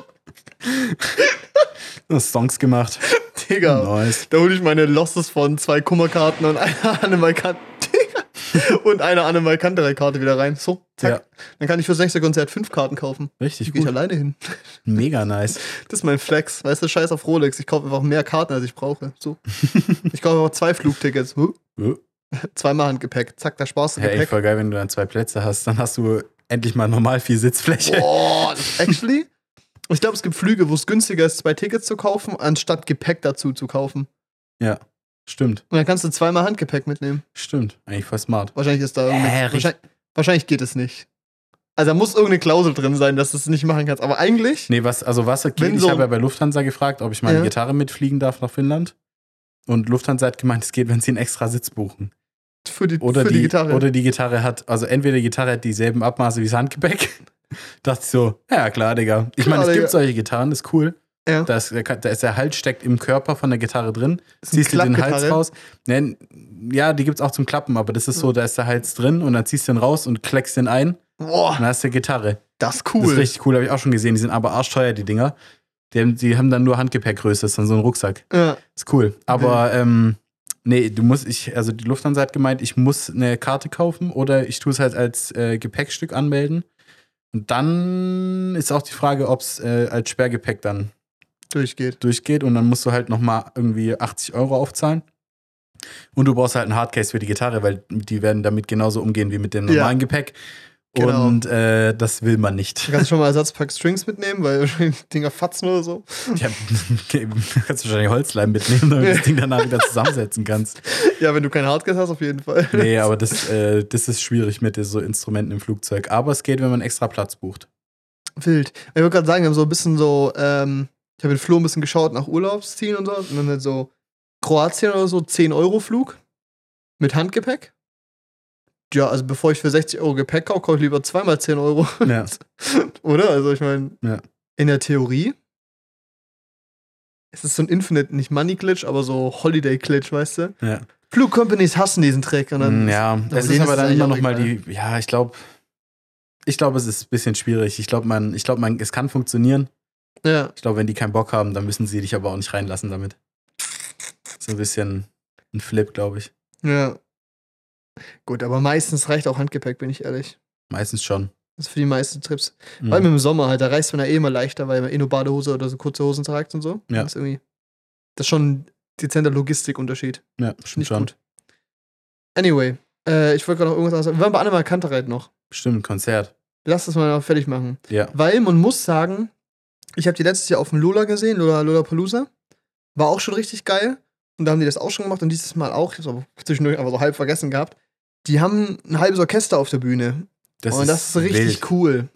du hast Songs gemacht. Digga. Nice. Da hole ich meine Losses von zwei Kummerkarten und einer Animal Kante. und einer Animal Kante Karte wieder rein. So, zack. Ja, Dann kann ich fürs nächste Konzert fünf Karten kaufen. richtig Die gehe ich gut. alleine hin. Mega nice. Das ist mein Flex. Weißt du, scheiß auf Rolex. Ich kaufe einfach mehr Karten, als ich brauche. So. ich kaufe einfach zwei Flugtickets. Huh. Zweimal Handgepäck. Zack, da sparst du echt Gepäck. voll geil, wenn du dann zwei Plätze hast. Dann hast du endlich mal normal viel Sitzfläche. Boah, actually. Ich glaube, es gibt Flüge, wo es günstiger ist, zwei Tickets zu kaufen, anstatt Gepäck dazu zu kaufen. Ja, stimmt. Und dann kannst du zweimal Handgepäck mitnehmen. Stimmt. Eigentlich voll smart. Wahrscheinlich ist da Äh, richtig. wahrscheinlich, wahrscheinlich geht es nicht. Also da muss irgendeine Klausel drin sein, dass du es nicht machen kannst. Aber eigentlich, Nee, was, also was geht, Wenn ich so- habe ja bei Lufthansa gefragt, ob ich meine Ja. Gitarre mitfliegen darf nach Finnland. Und Lufthansa hat gemeint, es geht, wenn sie einen extra Sitz buchen. für die, Oder, für die, die Gitarre. oder die Gitarre hat, also entweder die Gitarre hat dieselben Abmaße wie das Handgepäck. Dachte ich so, ja klar, Digga. Ich meine, es Digga. gibt solche Gitarren, das ist cool. ja. Da ist, da ist der Halt steckt im Körper von der Gitarre drin. Das ist eine Ziehst du den Hals raus. Nee, ja, die gibt's auch zum Klappen, aber das ist so, da ist der Hals drin und dann ziehst du den raus und kleckst den ein. Und Boah, dann hast du Gitarre. das ist Das cool. ist richtig cool, habe ich auch schon gesehen. Die sind aber arschteuer, die Dinger. Die haben, die haben dann nur Handgepäckgröße, das ist dann so ein Rucksack. ja. Ist cool. Aber ähm, nee, du musst, ich, also die Lufthansa hat gemeint, ich muss eine Karte kaufen oder ich tue es halt als äh, Gepäckstück anmelden. Und dann ist auch die Frage, ob es äh, als Sperrgepäck dann Durchgeht. durchgeht und dann musst du halt nochmal irgendwie 80 Euro aufzahlen. Und du brauchst halt einen Hardcase für die Gitarre, weil die werden damit genauso umgehen wie mit dem Ja. normalen Gepäck. Genau. Und äh, das will man nicht. Du kannst schon mal Ersatzpack Strings mitnehmen, weil Dinger fatzen oder so. Ja, okay, du kannst wahrscheinlich Holzleim mitnehmen, damit du das Ding danach wieder zusammensetzen kannkannst. Ja, wenn du kein Hardcase hast, auf jeden Fall. Nee, aber das, äh, das ist schwierig mit so Instrumenten im Flugzeug. Aber es geht, wenn man extra Platz bucht. Wild. Ich wollte gerade sagen, wir haben so ein bisschen so, ähm, ich habe mit Flo ein bisschen geschaut nach Urlaubszielen und so. Und dann halt so Kroatien oder so, 10 Euro Flug mit Handgepäck. Ja, also bevor ich für 60 Euro Gepäck kaufe, kaufe ich lieber zweimal 10 Euro. Ja. Oder? Also ich meine, Ja. in der Theorie es ist so ein Infinite, nicht Money Glitch, aber so Holiday Glitch, weißt du? Ja, Flugcompanies hassen diesen Trick. Und dann Mm, ja es ist aber dann immer eigentlich noch mal auch die, ja, ich glaube, ich glaube, es ist ein bisschen schwierig. Ich glaube, man, ich glaube, man, es kann funktionieren. ja. Ich glaube, wenn die keinen Bock haben, dann müssen sie dich aber auch nicht reinlassen damit. So ein bisschen ein Flip, glaube ich. Ja. Gut, aber meistens reicht auch Handgepäck, bin ich ehrlich. Meistens schon. Das ist für die meisten Trips. Mhm. Vor allem im Sommer halt, da reist man ja eh immer leichter, weil man eh nur Badehose oder so kurze Hosen tragt und so. Ja. Das ist irgendwie. Das ist schon ein dezenter Logistikunterschied. ja, stimmt ich schon. gut. Anyway, äh, ich wollte gerade noch irgendwas sagen. Wir waren bei Annemal Kantereit noch. Stimmt, Konzert. Lass das mal noch fertig machen. Ja. Weil man muss sagen, ich habe die letztes Jahr auf dem Lola gesehen, Lola, Lola Palooza. War auch schon richtig geil. Und da haben die das auch schon gemacht und dieses Mal auch. Ich habe aber zwischendurch einfach so halb vergessen gehabt. Die haben ein halbes Orchester auf der Bühne. Das und das ist richtig wild. cool.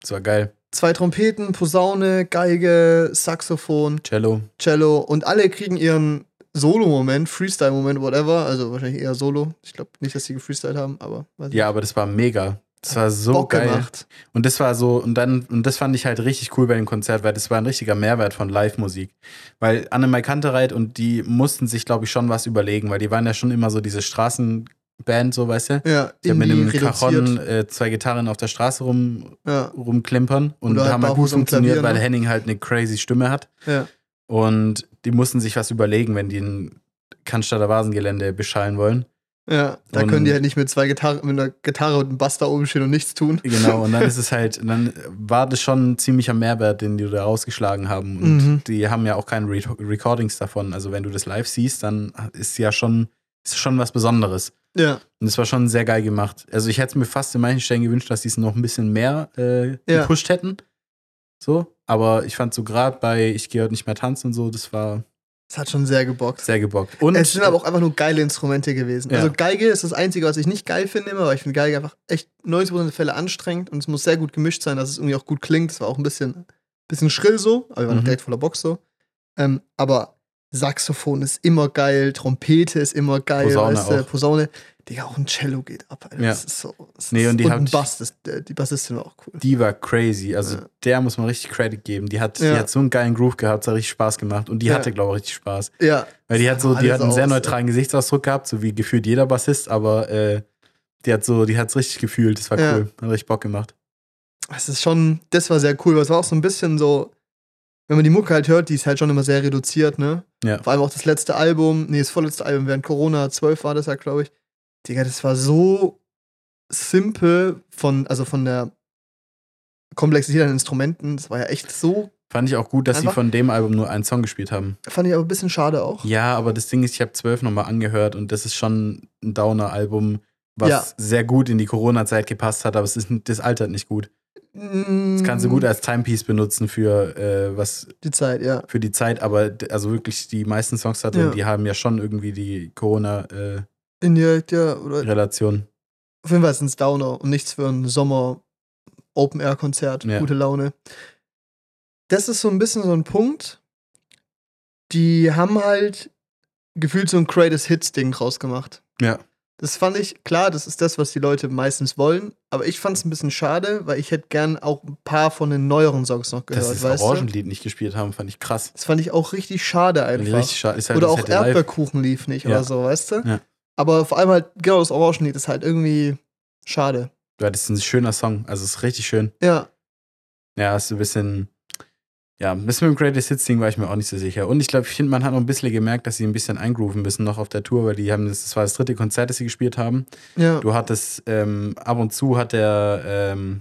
Das war geil. zwei Trompeten, Posaune, Geige, Saxophon, Cello. Cello und alle kriegen ihren Solo-Moment, Freestyle-Moment, whatever. Also wahrscheinlich eher Solo. Ich glaube nicht, dass sie gefreestylt haben, aber weiß Ja, aber das war mega. Das war so Bock geil. gemacht. Und das war so, und dann, und das fand ich halt richtig cool bei dem Konzert, weil das war ein richtiger Mehrwert von Live-Musik. Weil Annemai Kantereit und die mussten sich, glaube ich, schon was überlegen, weil die waren ja schon immer so diese Straßenband, so weißt du. Ja, Die haben mit einem Cajon äh, zwei Gitarren auf der Straße rum, Ja, rumklimpern und Oder halt haben halt gut funktioniert, Klavier, weil ne? Henning halt eine crazy Stimme hat. ja. Und die mussten sich was überlegen, wenn die ein Cannstatter Vasengelände beschallen wollen. Ja, da Und- können die halt nicht mit zwei Gitarren, mit einer Gitarre und einem Bass da oben stehen und nichts tun. Genau, und dann ist es halt, dann war das schon ein ziemlicher Mehrwert, den die da rausgeschlagen haben. Und Mhm. die haben ja auch keine Re Recordings davon. Also wenn du das live siehst, dann ist ja schon, ist schon was Besonderes. Ja, Und es war schon sehr geil gemacht. Also ich hätte es mir fast in manchen Stellen gewünscht, dass die es noch ein bisschen mehr äh, Ja. gepusht hätten. So, aber ich fand so gerade bei Ich gehe heute nicht mehr tanzen und so, das war es hat schon sehr gebockt. sehr gebockt. Und es sind aber auch einfach nur geile Instrumente gewesen. Ja. Also Geige ist das Einzige, was ich nicht geil finde, immer, weil ich finde Geige einfach echt 90% der Fälle anstrengend und es muss sehr gut gemischt sein, dass es irgendwie auch gut klingt. Es war auch ein bisschen, bisschen schrill so, aber wir waren Mhm. direkt voller Box so. Ähm, aber Saxophon ist immer geil, Trompete ist immer geil, Posaune weißt du, auch. Posaune. Digga, auch ein Cello geht ab, Alter. Ja. Das ist so. Das Nee, und die und hat- ein Bass, das, der- die Bassistin war auch cool. die war crazy. Also Ja. der muss man richtig Credit geben. Die hat, Ja. die hat so einen geilen Groove gehabt, es hat richtig Spaß gemacht. Und die Ja. hatte, glaube ich, richtig Spaß. Ja. Weil die hat so, die hat einen sehr aus, neutralen Gesichtsausdruck gehabt, so wie gefühlt jeder Bassist, aber äh, die hat so, die hat's richtig gefühlt. Das war cool. Hat richtig Bock gemacht. Es ist schon, das war sehr cool, weil es war auch so ein bisschen so, wenn man die Mucke halt hört, die ist halt schon immer sehr reduziert, ne? Ja. Vor allem auch das letzte Album, nee, das vorletzte Album während Corona, 12 war das ja, glaube ich. Digga, das war so simpel von, also von der Komplexität an Instrumenten, das war ja echt so, Fand ich auch gut, dass sie von dem Album nur einen Song gespielt haben. fand ich aber ein bisschen schade auch. Ja, aber das Ding ist, ich habe zwölf nochmal angehört und das ist schon ein Downer-Album, was Ja. sehr gut in die Corona-Zeit gepasst hat, aber es ist, das altert nicht gut. Das kannst du gut als Timepiece benutzen für äh, was Die Zeit, ja. für die Zeit, aber also wirklich die meisten Songs da drin, Ja. die haben ja schon irgendwie die Corona-Relation. Indirekt, ja. Oder auf jeden Fall ist es Downer und nichts für ein Sommer-Open-Air-Konzert. Ja. Gute Laune. Das ist so ein bisschen so ein Punkt. Die haben halt gefühlt so ein Greatest Hits-Ding draus gemacht. ja. Das fand ich, klar, das ist das, was die Leute meistens wollen, aber ich fand es ein bisschen schade, weil ich hätte gern auch ein paar von den neueren Songs noch gehört, Dass sie das? Orangenlied nicht gespielt haben, fand ich krass. Das fand ich auch richtig schade einfach. richtig schade. Ist halt Oder auch live- Erdbeerkuchen lief nicht Ja. oder so, weißt du? Ja. Aber vor allem halt, genau, das Orangenlied ist halt irgendwie schade. Ja, das ist ein schöner Song. Also es ist richtig schön. Ja, Ja, ist ein bisschen. Ja, das mit dem Greatest Hits Ding war ich mir auch nicht so sicher. Und ich glaube, ich finde, man hat noch ein bisschen gemerkt, dass sie ein bisschen eingrooven müssen noch auf der Tour, weil die haben, das, war das dritte Konzert, das sie gespielt haben. ja. Du hattest, ähm, ab und zu hat der, ähm,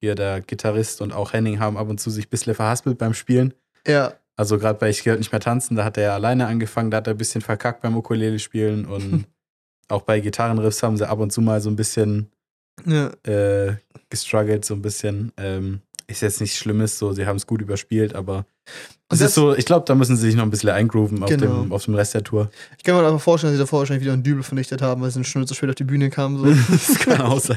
hier der Gitarrist und auch Henning haben ab und zu sich ein bisschen verhaspelt beim Spielen. Ja, Also gerade bei Ich gehört nicht mehr tanzen, da hat er ja alleine angefangen, da hat er ein bisschen verkackt beim Ukulele spielen und auch bei Gitarrenriffs haben sie ab und zu mal so ein bisschen ja. äh, gestruggelt, so ein bisschen. Ähm, ist jetzt nichts Schlimmes, so, sie haben es gut überspielt, aber es das- ist so, ich glaube, da müssen sie sich noch ein bisschen eingrooven auf, Genau. dem, auf dem Rest der Tour. Ich kann mir einfach vorstellen, dass sie davor wahrscheinlich wieder einen Dübel vernichtet haben, weil sie schon so spät auf die Bühne kamen. So. Das kann auch sein.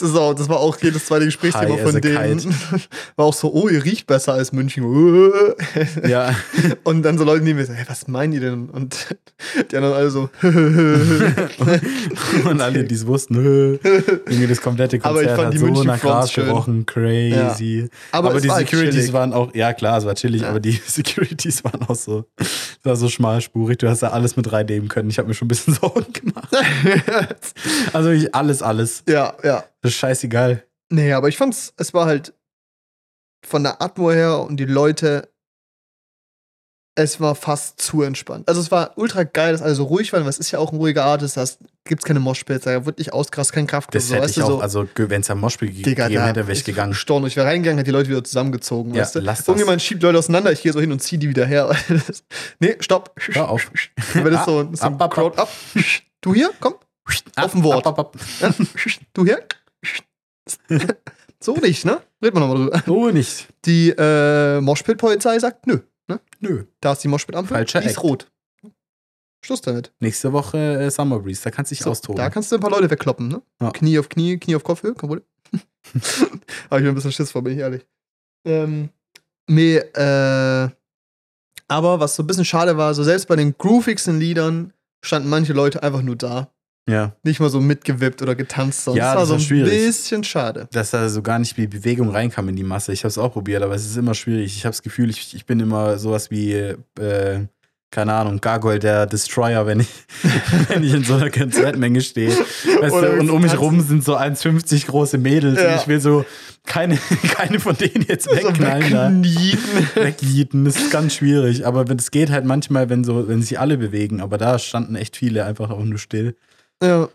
Das, auch, das war auch jedes zweite Gesprächsthema von denen. kite. War auch so, oh, ihr riecht besser als München. Ja, Und dann so Leute neben mir so, hey, was meinen die denn? Und die anderen alle so, und alle, die es wussten, irgendwie das komplette Aber ich Konzert fand hat die so München nach Gras gerochen, crazy. Aber, Aber, es die war halt Securities chillig. waren auch, ja klar, es war chillig, Ja. aber die Securities waren auch so, war so schmalspurig, du hast da alles mit reinnehmen können. Ich habe mir schon ein bisschen Sorgen gemacht. Also ich, alles, alles. ja, ja. Das ist scheißegal. Nee, aber ich fand's, es war halt von der Atmo her und die Leute, es war fast zu entspannt. Also es war ultra geil, dass alle so ruhig waren, weil es ist ja auch ein ruhiger Artist, da gibt's keine Moshpits, da wird nicht ausgerast, kein Kraftclub, Das so, hätte ich auch, so, also wenn es am Digga, gegeben hätte, wäre ich gegangen. gestorben. Ich wäre reingegangen, hätte die Leute wieder zusammengezogen, Ja, weißt du? lass das. Irgendjemand schiebt Leute auseinander, ich gehe so hin und zieh die wieder her. nee, stopp. Hör auf. Wenn das so, so Ab, ab, ab. Crowd up. Du hier, komm. Auf ein Wort. Ab, ab, ab. Du hier. so nicht, ne? Reden wir nochmal drüber. So nicht. Die äh, Moshpit-Polizei sagt, nö. Nö. Da ist die Moshpit-Ampel, Falscher die ist Act. rot. Schluss damit. Nächste Woche äh, Summer Breeze, da kannst du dich So, austoben. da kannst du ein paar Leute wegkloppen, ne? Ja. Knie auf Knie, Knie auf Kopfhöhe, kein Problem. Habe ich mir ein bisschen Schiss vor, bin ich ehrlich. Ähm, nee, äh, aber was so ein bisschen schade war, so selbst bei den groovigsten Liedern standen manche Leute einfach nur da. Ja. Nicht mal so mitgewippt oder getanzt. Sonst. Ja, das war so ein schwierig. bisschen schade. Dass da so gar nicht die Bewegung reinkam in die Masse. Ich habe es auch probiert, aber es ist immer schwierig. Ich habe das Gefühl, ich, ich bin immer sowas wie, äh, keine Ahnung, Gargoyle, der Destroyer, wenn ich, wenn ich in so einer Konzertmenge stehe. Weißt du, und um mich rum sind so 1,50 große Mädels Ja. und ich will so keine, keine von denen jetzt wegknallen wegknieten. Wegjieten, das ist ganz schwierig. Aber es geht halt manchmal, wenn so, wenn sich alle bewegen. Aber da standen echt viele einfach auch nur still. Ja.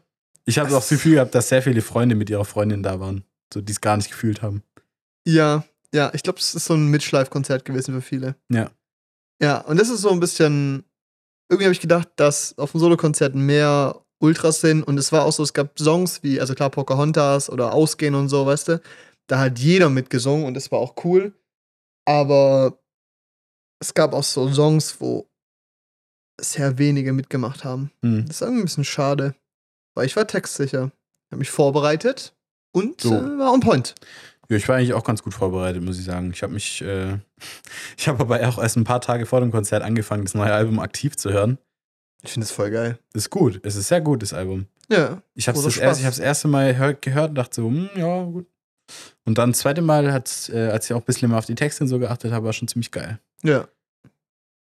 Ich habe auch das Gefühl gehabt, dass sehr viele Freunde mit ihrer Freundin da waren, so die es gar nicht gefühlt haben. Ja, ja, ich glaube, es ist so ein Mitschleifkonzert gewesen für viele. Ja. Ja, und das ist so ein bisschen. Irgendwie habe ich gedacht, dass auf dem Solokonzert mehr Ultras sind und es war auch so, es gab Songs wie, also klar, Pocahontas oder Ausgehen und so, weißt du. Da hat jeder mitgesungen und das war auch cool. Aber es gab auch so Songs, wo sehr wenige mitgemacht haben. Hm. Das ist irgendwie ein bisschen schade, weil ich war textsicher. Ich habe mich vorbereitet und So. äh, war on point. Ja, ich war eigentlich auch ganz gut vorbereitet, muss ich sagen. Ich habe mich, äh, ich habe aber auch erst ein paar Tage vor dem Konzert angefangen, das neue Album aktiv zu hören. Ich finde das voll geil. Ist gut. Es ist sehr gut, das Album. Ja. Ich habe Großer das, erst, ich das erste Mal hör, gehört und dachte so, hm, ja, gut. Und dann das zweite Mal, hat, äh, als ich auch ein bisschen mehr auf die Texte und so geachtet habe, war schon ziemlich geil. Ja.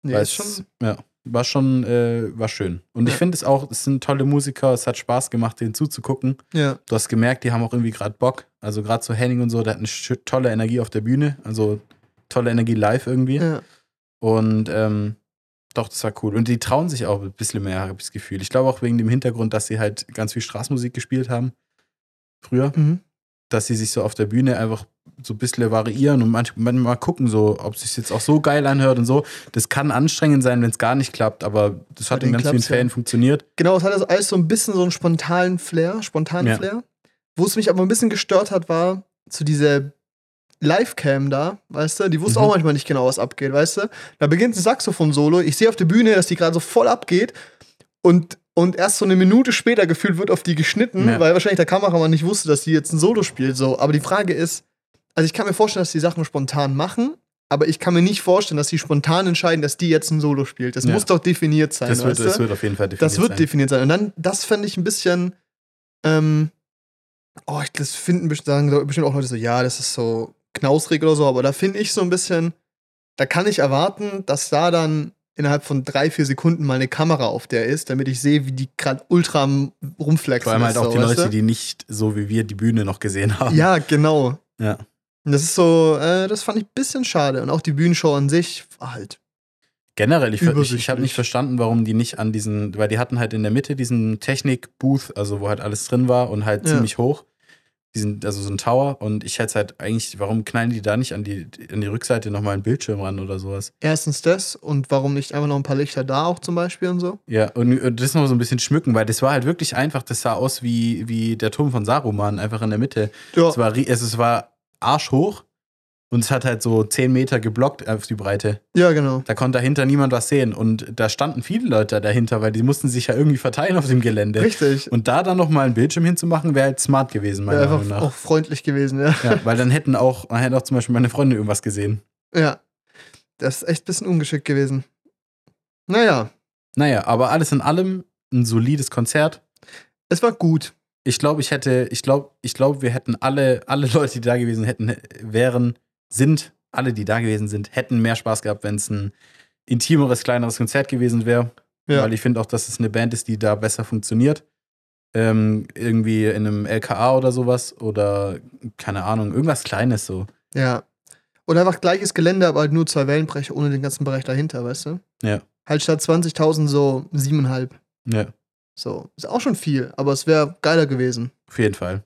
Nee, Weil ist schon. es- ja, war schon, äh, war schön. Und ich Ja. finde es auch, es sind tolle Musiker, es hat Spaß gemacht, denen zuzugucken. Ja. Du hast gemerkt, die haben auch irgendwie gerade Bock. Also gerade so Henning und so, der hat eine tolle Energie auf der Bühne. Also tolle Energie live irgendwie. Ja. Und ähm, doch, das war cool. Und die trauen sich auch ein bisschen mehr, habe ich das Gefühl. Ich glaube auch wegen dem Hintergrund, dass sie halt ganz viel Straßenmusik gespielt haben. Früher. Mhm. Dass sie sich so auf der Bühne einfach so ein bisschen variieren und manch- manchmal gucken, so, ob es sich jetzt auch so geil anhört und so. Das kann anstrengend sein, wenn es gar nicht klappt, aber das hat in ganz vielen klappt's, ja. Fällen funktioniert. Genau, es hat also alles so ein bisschen so einen spontanen Flair, spontanen Ja. Flair. Wo es mich aber ein bisschen gestört hat, war zu dieser Livecam da, weißt du, die wusste Mhm. auch manchmal nicht genau, was abgeht, weißt du. Da beginnt ein Saxophon-Solo, ich sehe auf der Bühne, dass die gerade so voll abgeht und, und erst so eine Minute später gefühlt wird auf die geschnitten, Ja. weil wahrscheinlich der Kameramann nicht wusste, dass die jetzt ein Solo spielt, so. Aber die Frage ist, also ich kann mir vorstellen, dass die Sachen spontan machen, aber ich kann mir nicht vorstellen, dass die spontan entscheiden, dass die jetzt ein Solo spielt. Das Ja. muss doch definiert sein, Das wird, das wird auf jeden Fall definiert Das wird sein. definiert sein. Und dann, das fände ich ein bisschen, ähm, oh, ich, das finden sagen bestimmt auch Leute so, ja, das ist so knausrig oder so, aber da finde ich so ein bisschen, da kann ich erwarten, dass da dann innerhalb von drei, vier Sekunden mal eine Kamera auf der ist, damit ich sehe, wie die gerade ultra rumflexen Vor allem halt auch die Leute, die nicht so wie wir die Bühne noch gesehen haben. Ja, genau. Ja. Und das ist so, äh, das fand ich ein bisschen schade. Und auch die Bühnenshow an sich war halt. Generell, ich, ich, ich habe nicht verstanden, warum die nicht an diesen, weil die hatten halt in der Mitte diesen Technik-Booth, also wo halt alles drin war und halt Ja. ziemlich hoch. Diesen, also so ein Tower. Und ich hätte halt eigentlich, warum knallen die da nicht an die, an die Rückseite nochmal einen Bildschirm ran oder sowas? Erstens das und warum nicht einfach noch ein paar Lichter da auch zum Beispiel und so. Ja, und, und das noch so ein bisschen schmücken, weil das war halt wirklich einfach, das sah aus wie, wie der Turm von Saruman, einfach in der Mitte. Ja, Es war, ri- es, es war arschhoch und es hat halt so 10 Meter geblockt auf die Breite. ja genau. Da konnte dahinter niemand was sehen. Und da standen viele Leute dahinter, weil die mussten sich ja irgendwie verteilen auf dem Gelände. Richtig. Und da dann nochmal einen Bildschirm hinzumachen, wäre halt smart gewesen, meiner Wäre Meinung nach. auch freundlich gewesen, ja. Ja, weil dann hätten auch, dann hätte auch zum Beispiel meine Freunde irgendwas gesehen. Ja. Das ist echt ein bisschen ungeschickt gewesen. Naja, Naja, aber alles in allem ein solides Konzert. es war gut. Ich glaube, ich hätte, ich glaube, ich glaube, wir hätten alle, alle Leute, die da gewesen hätten, wären, sind, alle, die da gewesen sind, hätten mehr Spaß gehabt, wenn es ein intimeres, kleineres Konzert gewesen wäre. Ja. Weil ich finde auch, dass es eine Band ist, die da besser funktioniert. Ähm, irgendwie in einem LKA oder sowas oder keine Ahnung, irgendwas Kleines so. Ja. Oder einfach gleiches Gelände, aber halt nur zwei Wellenbrecher ohne den ganzen Bereich dahinter, weißt du? Ja. Halt statt 20.000 so siebeneinhalb. Ja, So. Ist auch schon viel, aber es wäre geiler gewesen. auf jeden Fall.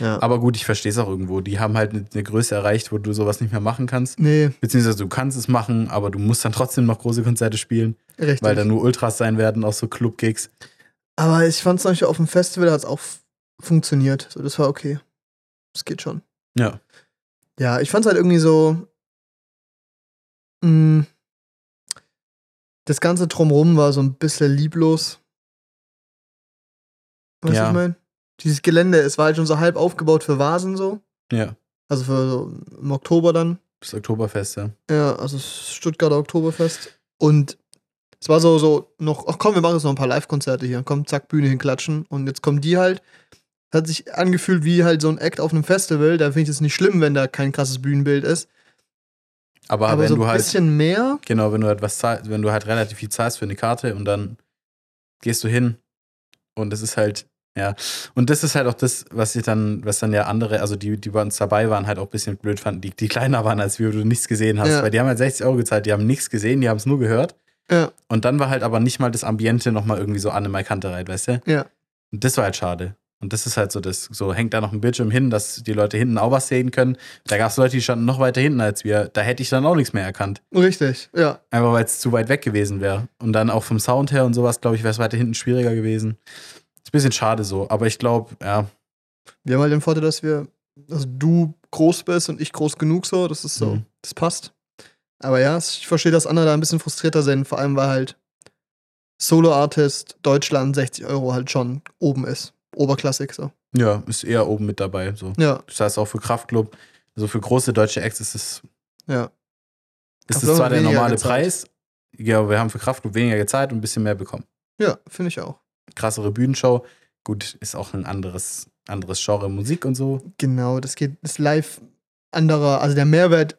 Ja. Aber gut, ich verstehe es auch irgendwo. Die haben halt eine, Größe erreicht, wo du sowas nicht mehr machen kannst. nee, Beziehungsweise du kannst es machen, aber du musst dann trotzdem noch große Konzerte spielen, richtig. weil da nur Ultras sein werden, auch so Club-Gigs. aber ich fand es natürlich auf dem Festival hat es auch funktioniert. So, das war okay. Das geht schon. Ja. Ja, ich fand es halt irgendwie so. Mh, das ganze Drumrum war so ein bisschen lieblos. Weißt du, Ja. was ich meine? Dieses Gelände, es war halt schon so halb aufgebaut für Vasen so. Ja. Also für so im Oktober dann. Das Oktoberfest, ja. Ja, also das Stuttgarter Oktoberfest. Und es war so, so noch, ach komm, wir machen jetzt noch ein paar Live-Konzerte hier. Komm, zack, Bühne hinklatschen. Und jetzt kommen die halt. Hat sich angefühlt wie halt so ein Act auf einem Festival. Da finde ich es nicht schlimm, wenn da kein krasses Bühnenbild ist. Aber, Aber wenn so du ein halt, bisschen mehr. genau, wenn du halt was zahlst, wenn du halt relativ viel zahlst für eine Karte und dann gehst du hin und das ist halt, ja. Und das ist halt auch das, was ich dann, was dann ja andere, also die, die bei uns dabei waren, halt auch ein bisschen blöd fanden, die, die kleiner waren als wir, wo du nichts gesehen hast. Ja. Weil die haben halt 60 Euro gezahlt, die haben nichts gesehen, die haben es nur gehört. Ja, Und dann war halt aber nicht mal das Ambiente nochmal irgendwie so an eine Kantereit, weißt du? ja. Und das war halt schade. Und das ist halt so, das, so hängt da noch ein Bildschirm hin, dass die Leute hinten auch was sehen können. Da gab es Leute, die standen noch weiter hinten als wir. Da hätte ich dann auch nichts mehr erkannt. Richtig, ja. Einfach weil es zu weit weg gewesen wäre. Und dann auch vom Sound her und sowas, glaube ich, wäre es weiter hinten schwieriger gewesen. Ist ein bisschen schade so, aber ich glaube, ja, Wir haben halt den Vorteil, dass wir, also du groß bist und ich groß genug so. Das ist so, Mhm. das passt. Aber ja, ich verstehe, dass andere da ein bisschen frustrierter sind. Vor allem, weil halt Solo-Artist Deutschland 60 Euro halt schon oben ist. Oberklassig so. ja, ist eher oben mit dabei. So. Ja, Das heißt auch für Kraftclub, also für große deutsche Acts ist es, ja. ist es zwar der normale gezahlt. Preis. Ja, wir haben für Kraftclub weniger gezahlt und ein bisschen mehr bekommen. Ja, finde ich auch. Krassere Bühnenshow. Gut, ist auch ein anderes, anderes Genre Musik und so. Genau, das geht, ist live anderer, also der Mehrwert,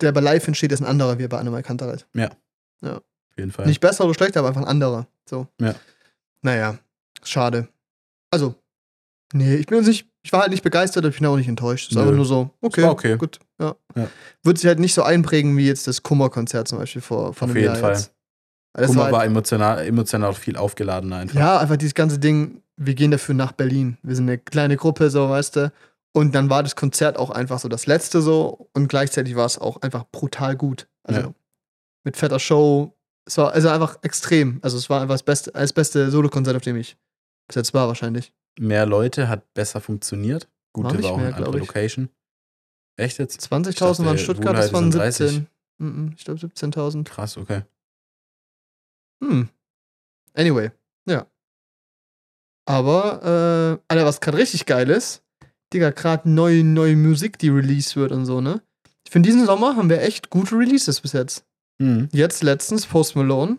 der bei live entsteht, ist ein anderer wie bei Animal Kantereit. Auf jeden Fall. Nicht besser oder schlechter, aber einfach ein anderer. So. Ja. Naja, schade. Also, nee, ich bin nicht, ich war halt nicht begeistert, ich bin auch nicht enttäuscht. Es ist Nö. einfach nur so, okay, okay. gut, ja. Ja. Wird sich halt nicht so einprägen wie jetzt das Kummer-Konzert zum Beispiel vor, vor Auf einem jeden Jahr Fall. jetzt. Das Kummer war war halt, emotional, emotional viel aufgeladener einfach. ja, einfach dieses ganze Ding, wir gehen dafür nach Berlin. Wir sind eine kleine Gruppe, so, weißt du. Und dann war das Konzert auch einfach so das letzte so und gleichzeitig war es auch einfach brutal gut. Also Ja. mit fetter Show. Es war also einfach extrem. Also es war einfach das beste, das beste Solo-Konzert, auf dem ich bis jetzt war wahrscheinlich. Mehr Leute hat besser funktioniert. War Gute nicht war auch mehr, eine andere. Location. Echt jetzt? 20.000 Ich dachte, waren Stuttgart, das waren sind 30. 17. Mhm, Ich glaube 17.000. Krass, okay. Hm. Anyway, ja. Aber, äh, Alter, was gerade richtig geil ist, Digga, gerade neue, neue Musik, die released wird und so, ne? Für diesen Sommer haben wir echt gute Releases bis jetzt. Mhm. Jetzt letztens Post Malone,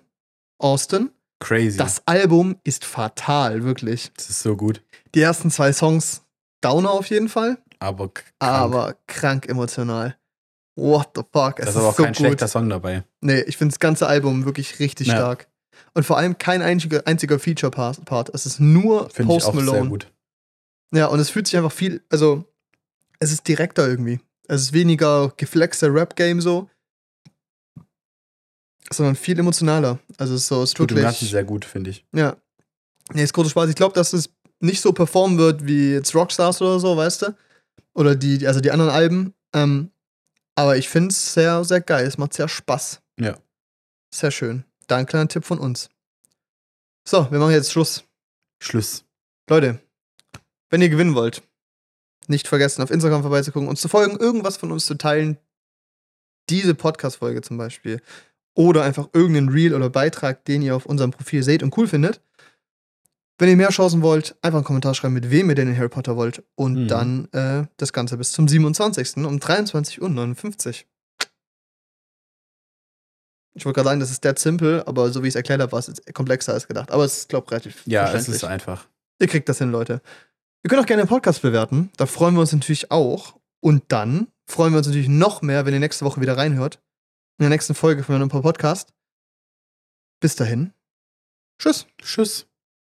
Austin. Crazy. Das Album ist fatal, wirklich. das ist so gut. Die ersten zwei Songs Downer auf jeden Fall, Aber krank. aber krank emotional. What the fuck? da Es ist aber auch so kein gut. schlechter Song dabei. Nee, ich finde das ganze Album wirklich richtig Ja. stark. Und vor allem kein einziger, einziger Feature-Part. Es ist nur Finde ich Post auch sehr Malone. gut. Ja, und es fühlt sich einfach viel, also es ist direkter irgendwie. Es ist weniger geflexter Rap-Game so, sondern viel emotionaler. Also es ist so, es Tut Ganzen wirklich, sehr gut, finde ich. ja. Nee, ist großer Spaß. Ich glaube, dass es nicht so performen wird wie jetzt Rockstars oder so, weißt du? Oder die, also die anderen Alben. Ähm, aber ich finde es sehr, sehr geil. Es macht sehr Spaß. Ja. Sehr schön. Da ein kleiner Tipp von uns. So, wir machen jetzt Schluss. Schluss. Leute, wenn ihr gewinnen wollt, nicht vergessen, auf Instagram vorbeizugucken, uns zu folgen, irgendwas von uns zu teilen. Diese Podcast-Folge zum Beispiel. Oder einfach irgendeinen Reel oder Beitrag, den ihr auf unserem Profil seht und cool findet. Wenn ihr mehr Chancen wollt, einfach einen Kommentar schreiben, mit wem ihr denn in Harry Potter wollt. Und Mhm. dann äh, das Ganze bis zum 27. um 23.59 Uhr. Ich wollte gerade sagen, das ist dead simple, aber so wie ich es erklärt habe, war es komplexer als gedacht. Aber es ist, glaube ich, relativ Ja, es ist einfach. Ihr kriegt das hin, Leute. Ihr könnt auch gerne den Podcast bewerten. Da freuen wir uns natürlich auch. Und dann freuen wir uns natürlich noch mehr, wenn ihr nächste Woche wieder reinhört. In der nächsten Folge von einem Podcast. Bis dahin. Tschüss. Tschüss.